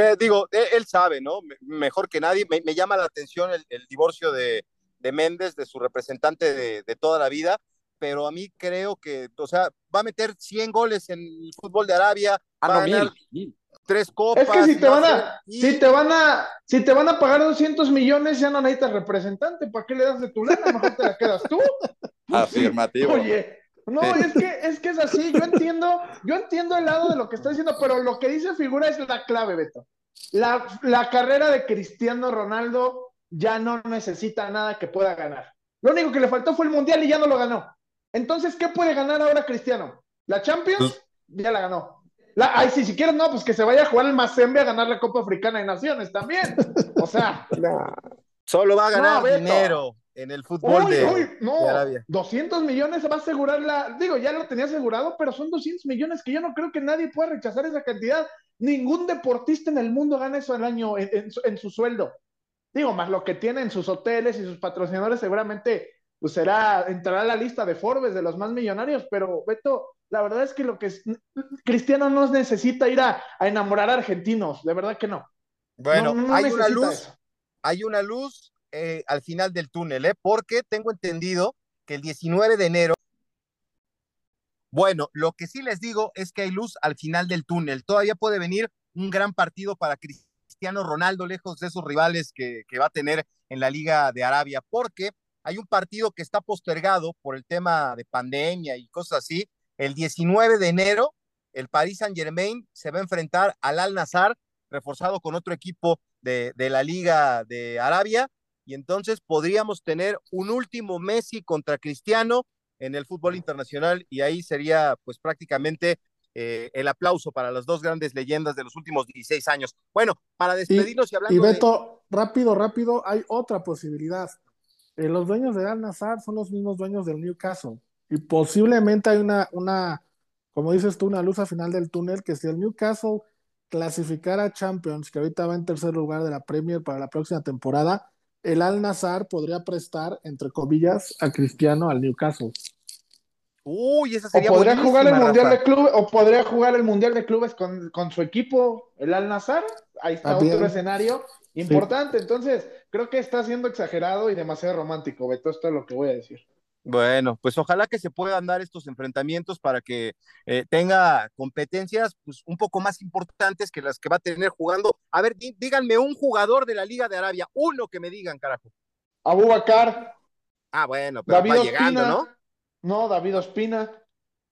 Eh, digo, él, él, sabe, ¿no? Mejor que nadie. Me, me llama la atención el, el divorcio de, de, Méndez, de su representante de, de, toda la vida, pero a mí creo que, o sea, va a meter 100 goles en el fútbol de Arabia. Ah, va no, a ganar mil, tres copas. Es que si te van a, si te van a, si te van a pagar 200 millones, ya no necesitas representante. ¿Para qué le das de tu lana? Mejor te la quedas tú. Afirmativo. Oye, no, es que, es que es así, yo entiendo, yo entiendo el lado de lo que está diciendo, pero lo que dice figura es la clave, Beto. La, la carrera de Cristiano Ronaldo ya no necesita nada que pueda ganar. Lo único que le faltó fue el Mundial y ya no lo ganó. Entonces, ¿qué puede ganar ahora Cristiano? ¿La Champions? Ya la ganó. La, ay, si, si quieres, no, pues que se vaya a jugar el Mazembe a ganar la Copa Africana de Naciones también. O sea, no. solo va a ganar no, dinero en el fútbol uy, de, uy, no. de, Arabia. 200 millones va a asegurar la. Digo, ya lo tenía asegurado, pero son 200 millones que yo no creo que nadie pueda rechazar esa cantidad. Ningún deportista en el mundo gana eso al año en, en, en su sueldo. Digo, más lo que tiene en sus hoteles y sus patrocinadores, seguramente pues será, entrará a la lista de Forbes de los más millonarios, pero Beto, la verdad es que lo que es, Cristiano no necesita ir a, a enamorar a argentinos, de verdad que no. Bueno, no, no hay una luz, eso. hay una luz eh, al final del túnel, ¿eh? porque tengo entendido que el 19 de enero, bueno, lo que sí les digo es que hay luz al final del túnel, todavía puede venir un gran partido para Cristiano Ronaldo, lejos de esos rivales que, que va a tener en la Liga de Arabia, porque hay un partido que está postergado por el tema de pandemia y cosas así. El 19 de enero, el Paris Saint Germain se va a enfrentar al Al Nazar, reforzado con otro equipo de, de, la Liga de Arabia. Y entonces podríamos tener un último Messi contra Cristiano en el fútbol internacional y ahí sería pues prácticamente eh, el aplauso para las dos grandes leyendas de los últimos 16 años. Bueno, para despedirnos y, y hablando Y Beto, de... rápido, rápido, hay otra posibilidad eh, los dueños de Al Nazar son los mismos dueños del Newcastle. Y posiblemente hay una, una, como dices tú, una luz al final del túnel, que si el Newcastle clasificara a Champions, que ahorita va en tercer lugar de la Premier para la próxima temporada, el Al Nazar podría prestar, entre comillas, a Cristiano al Newcastle. Uy, esa sería o podría jugar el mundial Rafa. de clubes o podría jugar el mundial de clubes con, con su equipo el Al Nazar ahí está otro escenario Importante, entonces creo que está siendo exagerado y demasiado romántico, Beto, esto es lo que voy a decir. Bueno, pues ojalá que se puedan dar estos enfrentamientos para que eh, tenga competencias pues, un poco más importantes que las que va a tener jugando. A ver, díganme un jugador de la Liga de Arabia, uno que me digan, carajo. Abubakar. Ah, bueno, pero David va llegando, ¿no? No, David Ospina.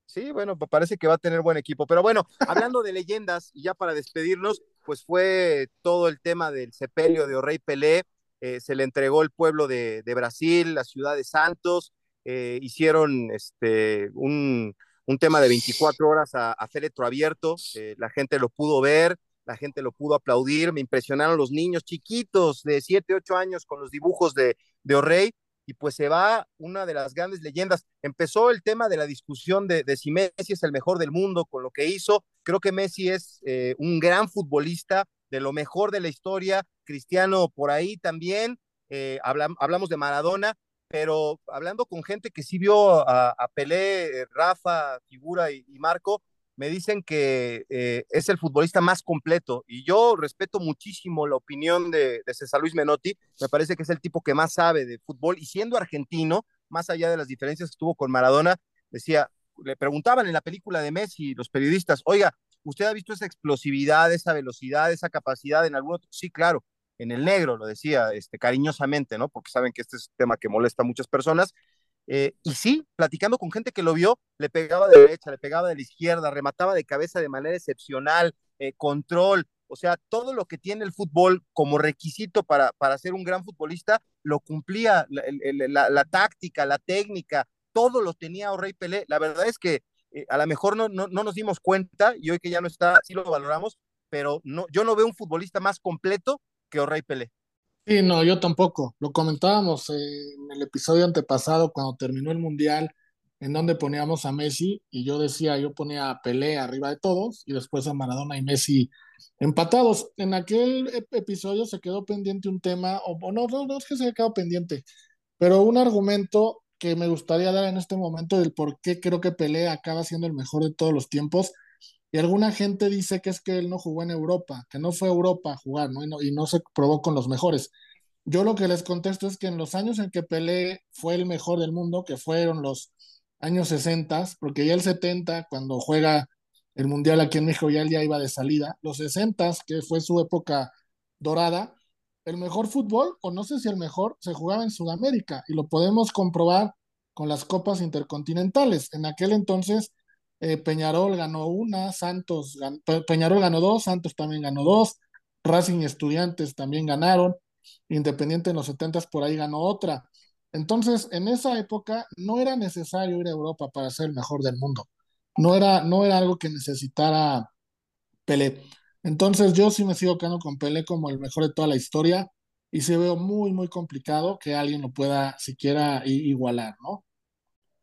Sí, bueno, parece que va a tener buen equipo. Pero bueno, hablando de leyendas, y ya para despedirnos, pues fue todo el tema del sepelio de Orey Pelé. Eh, se le entregó el pueblo de, de Brasil, la ciudad de Santos, eh, hicieron este, un, un, tema de 24 horas a, a féretro abierto, eh, la gente lo pudo ver, la gente lo pudo aplaudir, me impresionaron los niños chiquitos de 7, 8 años con los dibujos de, de O'Reilly, y pues se va una de las grandes leyendas. Empezó el tema de la discusión de, de si Messi es el mejor del mundo con lo que hizo. Creo que Messi es eh, un gran futbolista, de lo mejor de la historia. Cristiano por ahí también. Eh, hablamos de Maradona, pero hablando con gente que sí vio a, a Pelé, Rafa, Figura y, Marco, me dicen que eh, es el futbolista más completo y yo respeto muchísimo la opinión de, de, César Luis Menotti, me parece que es el tipo que más sabe de fútbol y siendo argentino, más allá de las diferencias que tuvo con Maradona, decía, le preguntaban en la película de Messi los periodistas, oiga, ¿usted ha visto esa explosividad, esa velocidad, esa capacidad en algún otro? Sí, claro en el negro, lo decía este, cariñosamente, ¿no? Porque saben que este es un tema que molesta a muchas personas. Eh, y sí, platicando con gente que lo vio, le pegaba de derecha, le pegaba de la izquierda, remataba de cabeza de manera excepcional, eh, control, o sea, todo lo que tiene el fútbol como requisito para, para ser un gran futbolista, lo cumplía, la, la, la táctica, la técnica, todo lo tenía Rey Pelé. La verdad es que eh, a lo mejor no, no, no, nos dimos cuenta, y hoy que ya no está, sí lo valoramos, pero no, yo no veo un futbolista más completo que O'Reilly Pelé. Sí, no, yo tampoco. Lo comentábamos en el episodio antepasado cuando terminó el Mundial, en donde poníamos a Messi y yo decía, yo ponía a Pelé arriba de todos y después a Maradona y Messi empatados. En aquel episodio se quedó pendiente un tema, o no, no, no es que se quedado pendiente, pero un argumento que me gustaría dar en este momento del por qué creo que Pelé acaba siendo el mejor de todos los tiempos y alguna gente dice que es que él no jugó en Europa, que no fue a Europa a jugar, ¿no? Y, no, se probó con los mejores. Yo lo que les contesto es que en los años en que Pelé fue el mejor del mundo, que fueron los años 60, porque ya el 70, cuando juega el Mundial aquí en México, ya él ya iba de salida, los 60, que fue su época dorada, el mejor fútbol, o no sé si el mejor, se jugaba en Sudamérica, y lo podemos comprobar con las copas intercontinentales. En aquel entonces eh, Peñarol ganó una, Santos, gan Peñarol ganó dos, Santos también ganó dos, Racing Estudiantes también ganaron, Independiente en los 70 por ahí ganó otra. Entonces, en esa época no era necesario ir a Europa para ser el mejor del mundo. No era, no era algo que necesitara Pelé. Entonces, yo sí me sigo quedando con Pelé como el mejor de toda la historia y se veo muy, muy complicado que alguien lo pueda siquiera igualar, ¿no?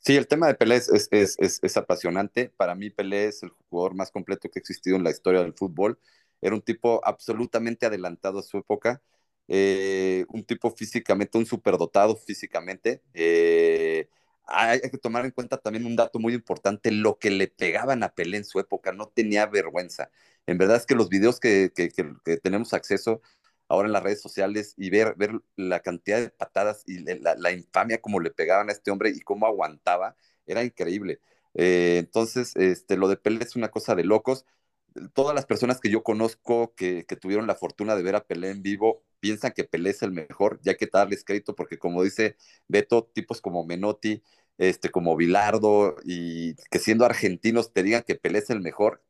Sí, el tema de Pelé es, es, es, es, apasionante. Para mí, Pelé es el jugador más completo que ha existido en la historia del fútbol. Era un tipo absolutamente adelantado a su época, eh, un tipo físicamente, un superdotado físicamente. Eh, hay, que tomar en cuenta también un dato muy importante, lo que le pegaban a Pelé en su época, no tenía vergüenza. En verdad es que los videos que, que tenemos acceso ahora en las redes sociales y ver, ver la cantidad de patadas y la, infamia como le pegaban a este hombre y cómo aguantaba, era increíble. Eh, entonces, este, lo de Pelé es una cosa de locos. Todas las personas que yo conozco que, que, tuvieron la fortuna de ver a Pelé en vivo piensan que Pelé es el mejor, ya que darles crédito, porque como dice Beto, tipos como Menotti, este, como Bilardo, y que siendo argentinos te digan que Pelé es el mejor,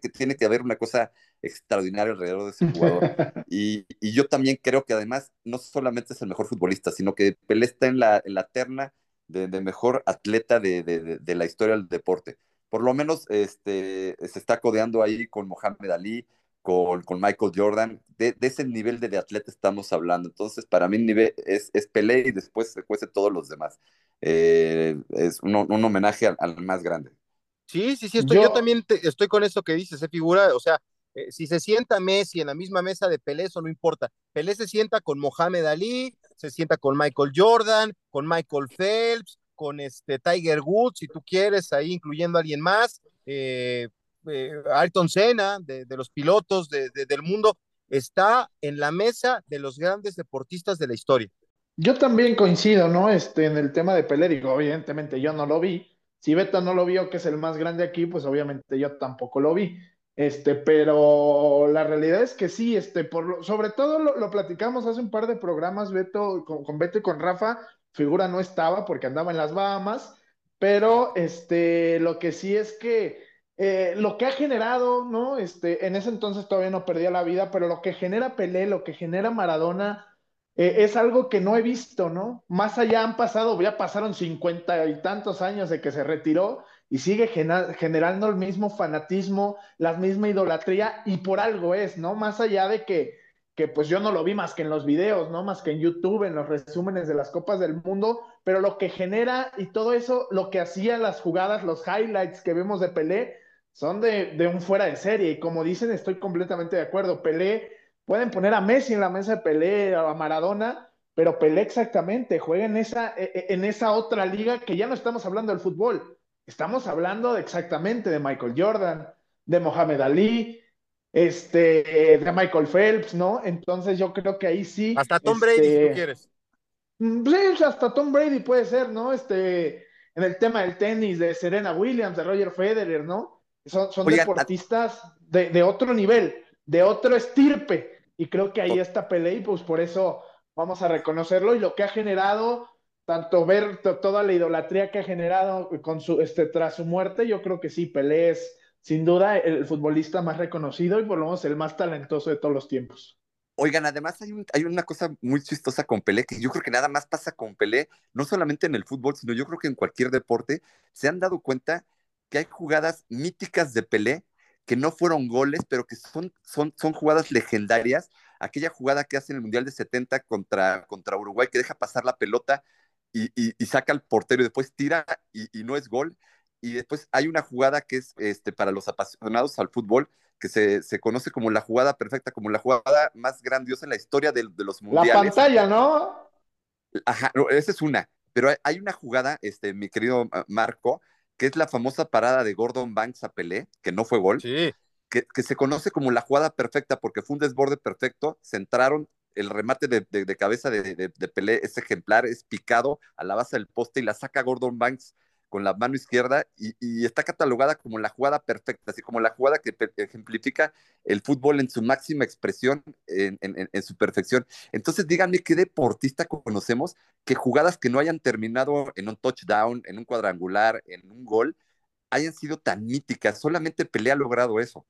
que tiene que haber una cosa extraordinaria alrededor de ese jugador. y, y, yo también creo que además no solamente es el mejor futbolista, sino que Pelé está en la, en la terna de, de mejor atleta de, de, de, la historia del deporte. Por lo menos este, se está codeando ahí con Mohamed Ali, con, con Michael Jordan, de, de, ese nivel de, de, atleta estamos hablando. Entonces, para mí nivel es, es Pelé y después se cuece todos los demás. Eh, es un, un homenaje al, al, más grande. Sí, sí, sí, estoy, yo, yo también te, estoy con eso que dices, esa figura, o sea, eh, si se sienta Messi en la misma mesa de Pelé, eso no importa. Pelé se sienta con Mohamed Ali, se sienta con Michael Jordan, con Michael Phelps, con este Tiger Woods, si tú quieres, ahí incluyendo a alguien más, eh, eh, Ayrton Senna, de, los pilotos de, del mundo. está en la mesa de los grandes deportistas de la historia. Yo también coincido, ¿no? Este, en el tema de Pelé, digo, evidentemente yo no lo vi. Si Beto no lo vio, que es el más grande aquí, pues obviamente yo tampoco lo vi. Este, pero la realidad es que sí, este, por sobre todo lo, platicamos hace un par de programas, Beto, con, con, Beto y con Rafa, figura no estaba porque andaba en las Bahamas, pero este, lo que sí es que eh, lo que ha generado, ¿no? Este, en ese entonces todavía no perdía la vida, pero lo que genera Pelé, lo que genera Maradona, eh, es algo que no he visto, ¿no? Más allá han pasado, ya pasaron cincuenta y tantos años de que se retiró y sigue generando el mismo fanatismo, la misma idolatría y por algo es, ¿no? Más allá de que, que pues yo no lo vi más que en los videos, ¿no? Más que en YouTube, en los resúmenes de las Copas del Mundo, pero lo que genera y todo eso, lo que hacían las jugadas, los highlights que vemos de Pelé, son de, de un fuera de serie y como dicen, estoy completamente de acuerdo, Pelé, pueden poner a Messi en la mesa de Pelé, a Maradona, pero Pelé exactamente juega en esa, e, e, en esa otra liga que ya no estamos hablando del fútbol, Estamos hablando exactamente de Michael Jordan, de Mohamed Ali, este, de Michael Phelps, ¿no? Entonces yo creo que ahí sí. Hasta Tom Brady, si este, tú quieres. Mm, sí, hasta Tom Brady puede ser, ¿no? Este, en el tema del tenis, de Serena Williams, de Roger Federer, ¿no? Son, son deportistas de, de, otro nivel, de otro estirpe. Y creo que ahí está Pelé y pues por eso vamos a reconocerlo y lo que ha generado tanto ver toda la idolatría que ha generado con su, este, tras su muerte, yo creo que sí, Pelé es sin duda el futbolista más reconocido y por lo menos el más talentoso de todos los tiempos. Oigan, además hay, un, hay una cosa muy chistosa con Pelé, que yo creo que nada más pasa con Pelé, no solamente en el fútbol, sino yo creo que en cualquier deporte, se han dado cuenta que hay jugadas míticas de Pelé que no fueron goles, pero que son, son, son jugadas legendarias. Aquella jugada que hace en el Mundial de 70 contra, contra Uruguay, que deja pasar la pelota y, saca al portero y después tira y, no es gol. Y después hay una jugada que es este, para los apasionados al fútbol, que se, se, conoce como la jugada perfecta, como la jugada más grandiosa en la historia de, de los mundiales. La pantalla, ¿no? Ajá, esa es una. Pero hay una jugada, este, mi querido Marco, que es la famosa parada de Gordon Banks a Pelé, que no fue gol. Sí. Que, que, se conoce como la jugada perfecta porque fue un desborde perfecto, centraron el remate de, cabeza de, Pelé es ejemplar, es picado a la base del poste y la saca Gordon Banks con la mano izquierda y, está catalogada como la jugada perfecta, así como la jugada que ejemplifica el fútbol en su máxima expresión, en, en, su perfección. Entonces díganme qué deportista conocemos que jugadas que no hayan terminado en un touchdown, en un cuadrangular, en un gol, hayan sido tan míticas. Solamente Pelé ha logrado eso.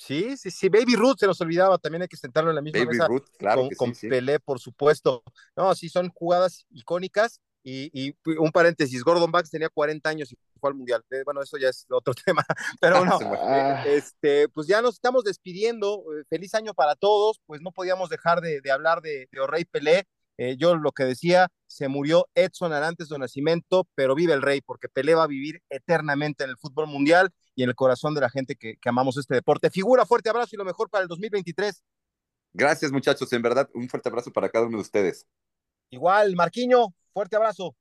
Sí, sí, sí. Baby Ruth se nos olvidaba, también hay que sentarlo en la misma Baby mesa Ruth, claro con, Pelé, por supuesto. No, sí, son jugadas icónicas. Y, un paréntesis, Gordon Banks tenía 40 años y fue al Mundial. Eh, bueno, eso ya es otro tema, pero no. Ah. este, pues ya nos estamos despidiendo. Eh, feliz año para todos. Pues no podíamos dejar de, hablar de, de Orrey Pelé. Eh, yo lo que decía, se murió Edson Arantes de Nacimiento, pero vive el rey, porque Pelé va a vivir eternamente en el fútbol mundial y en el corazón de la gente que, amamos este deporte. Figura, fuerte abrazo y lo mejor para el 2023. Gracias, muchachos. En verdad, un fuerte abrazo para cada uno de ustedes. Igual, Marquiño, fuerte abrazo.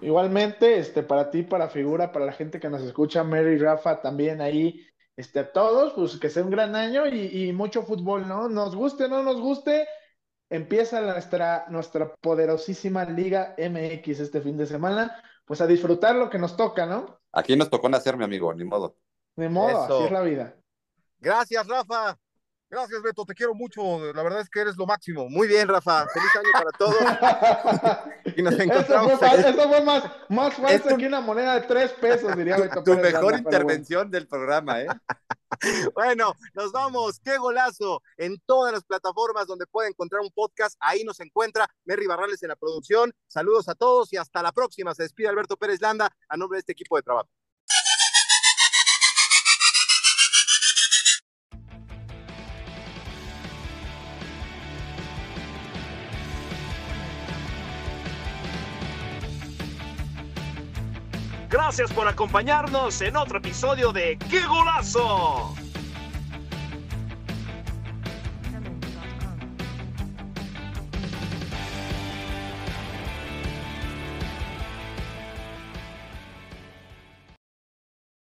Igualmente, este, para ti, para Figura, para la gente que nos escucha, Mary, Rafa, también ahí, este, a todos, pues que sea un gran año y, y mucho fútbol, ¿no? Nos guste o no nos guste, empieza nuestra, nuestra poderosísima Liga MX este fin de semana, pues a disfrutar lo que nos toca, ¿no? Aquí nos tocó nacer, mi amigo, ni modo. Ni modo, así es la vida. Gracias, Rafa. Gracias, Beto, te quiero mucho. La verdad es que eres lo máximo. Muy bien, Rafa. Feliz año para todos. y nos encontramos. Eso fue, eso fue más, más falso que una moneda de tres pesos, diría Beto. Tu mejor intervención del programa, ¿eh? bueno, nos vamos. Qué golazo. En todas las plataformas donde puede encontrar un podcast, ahí nos encuentra Merry Barrales en la producción. Saludos a todos y hasta la próxima. Se despide Alberto Pérez Landa a nombre de este equipo de trabajo. Gracias por acompañarnos en otro episodio de ¡Qué golazo!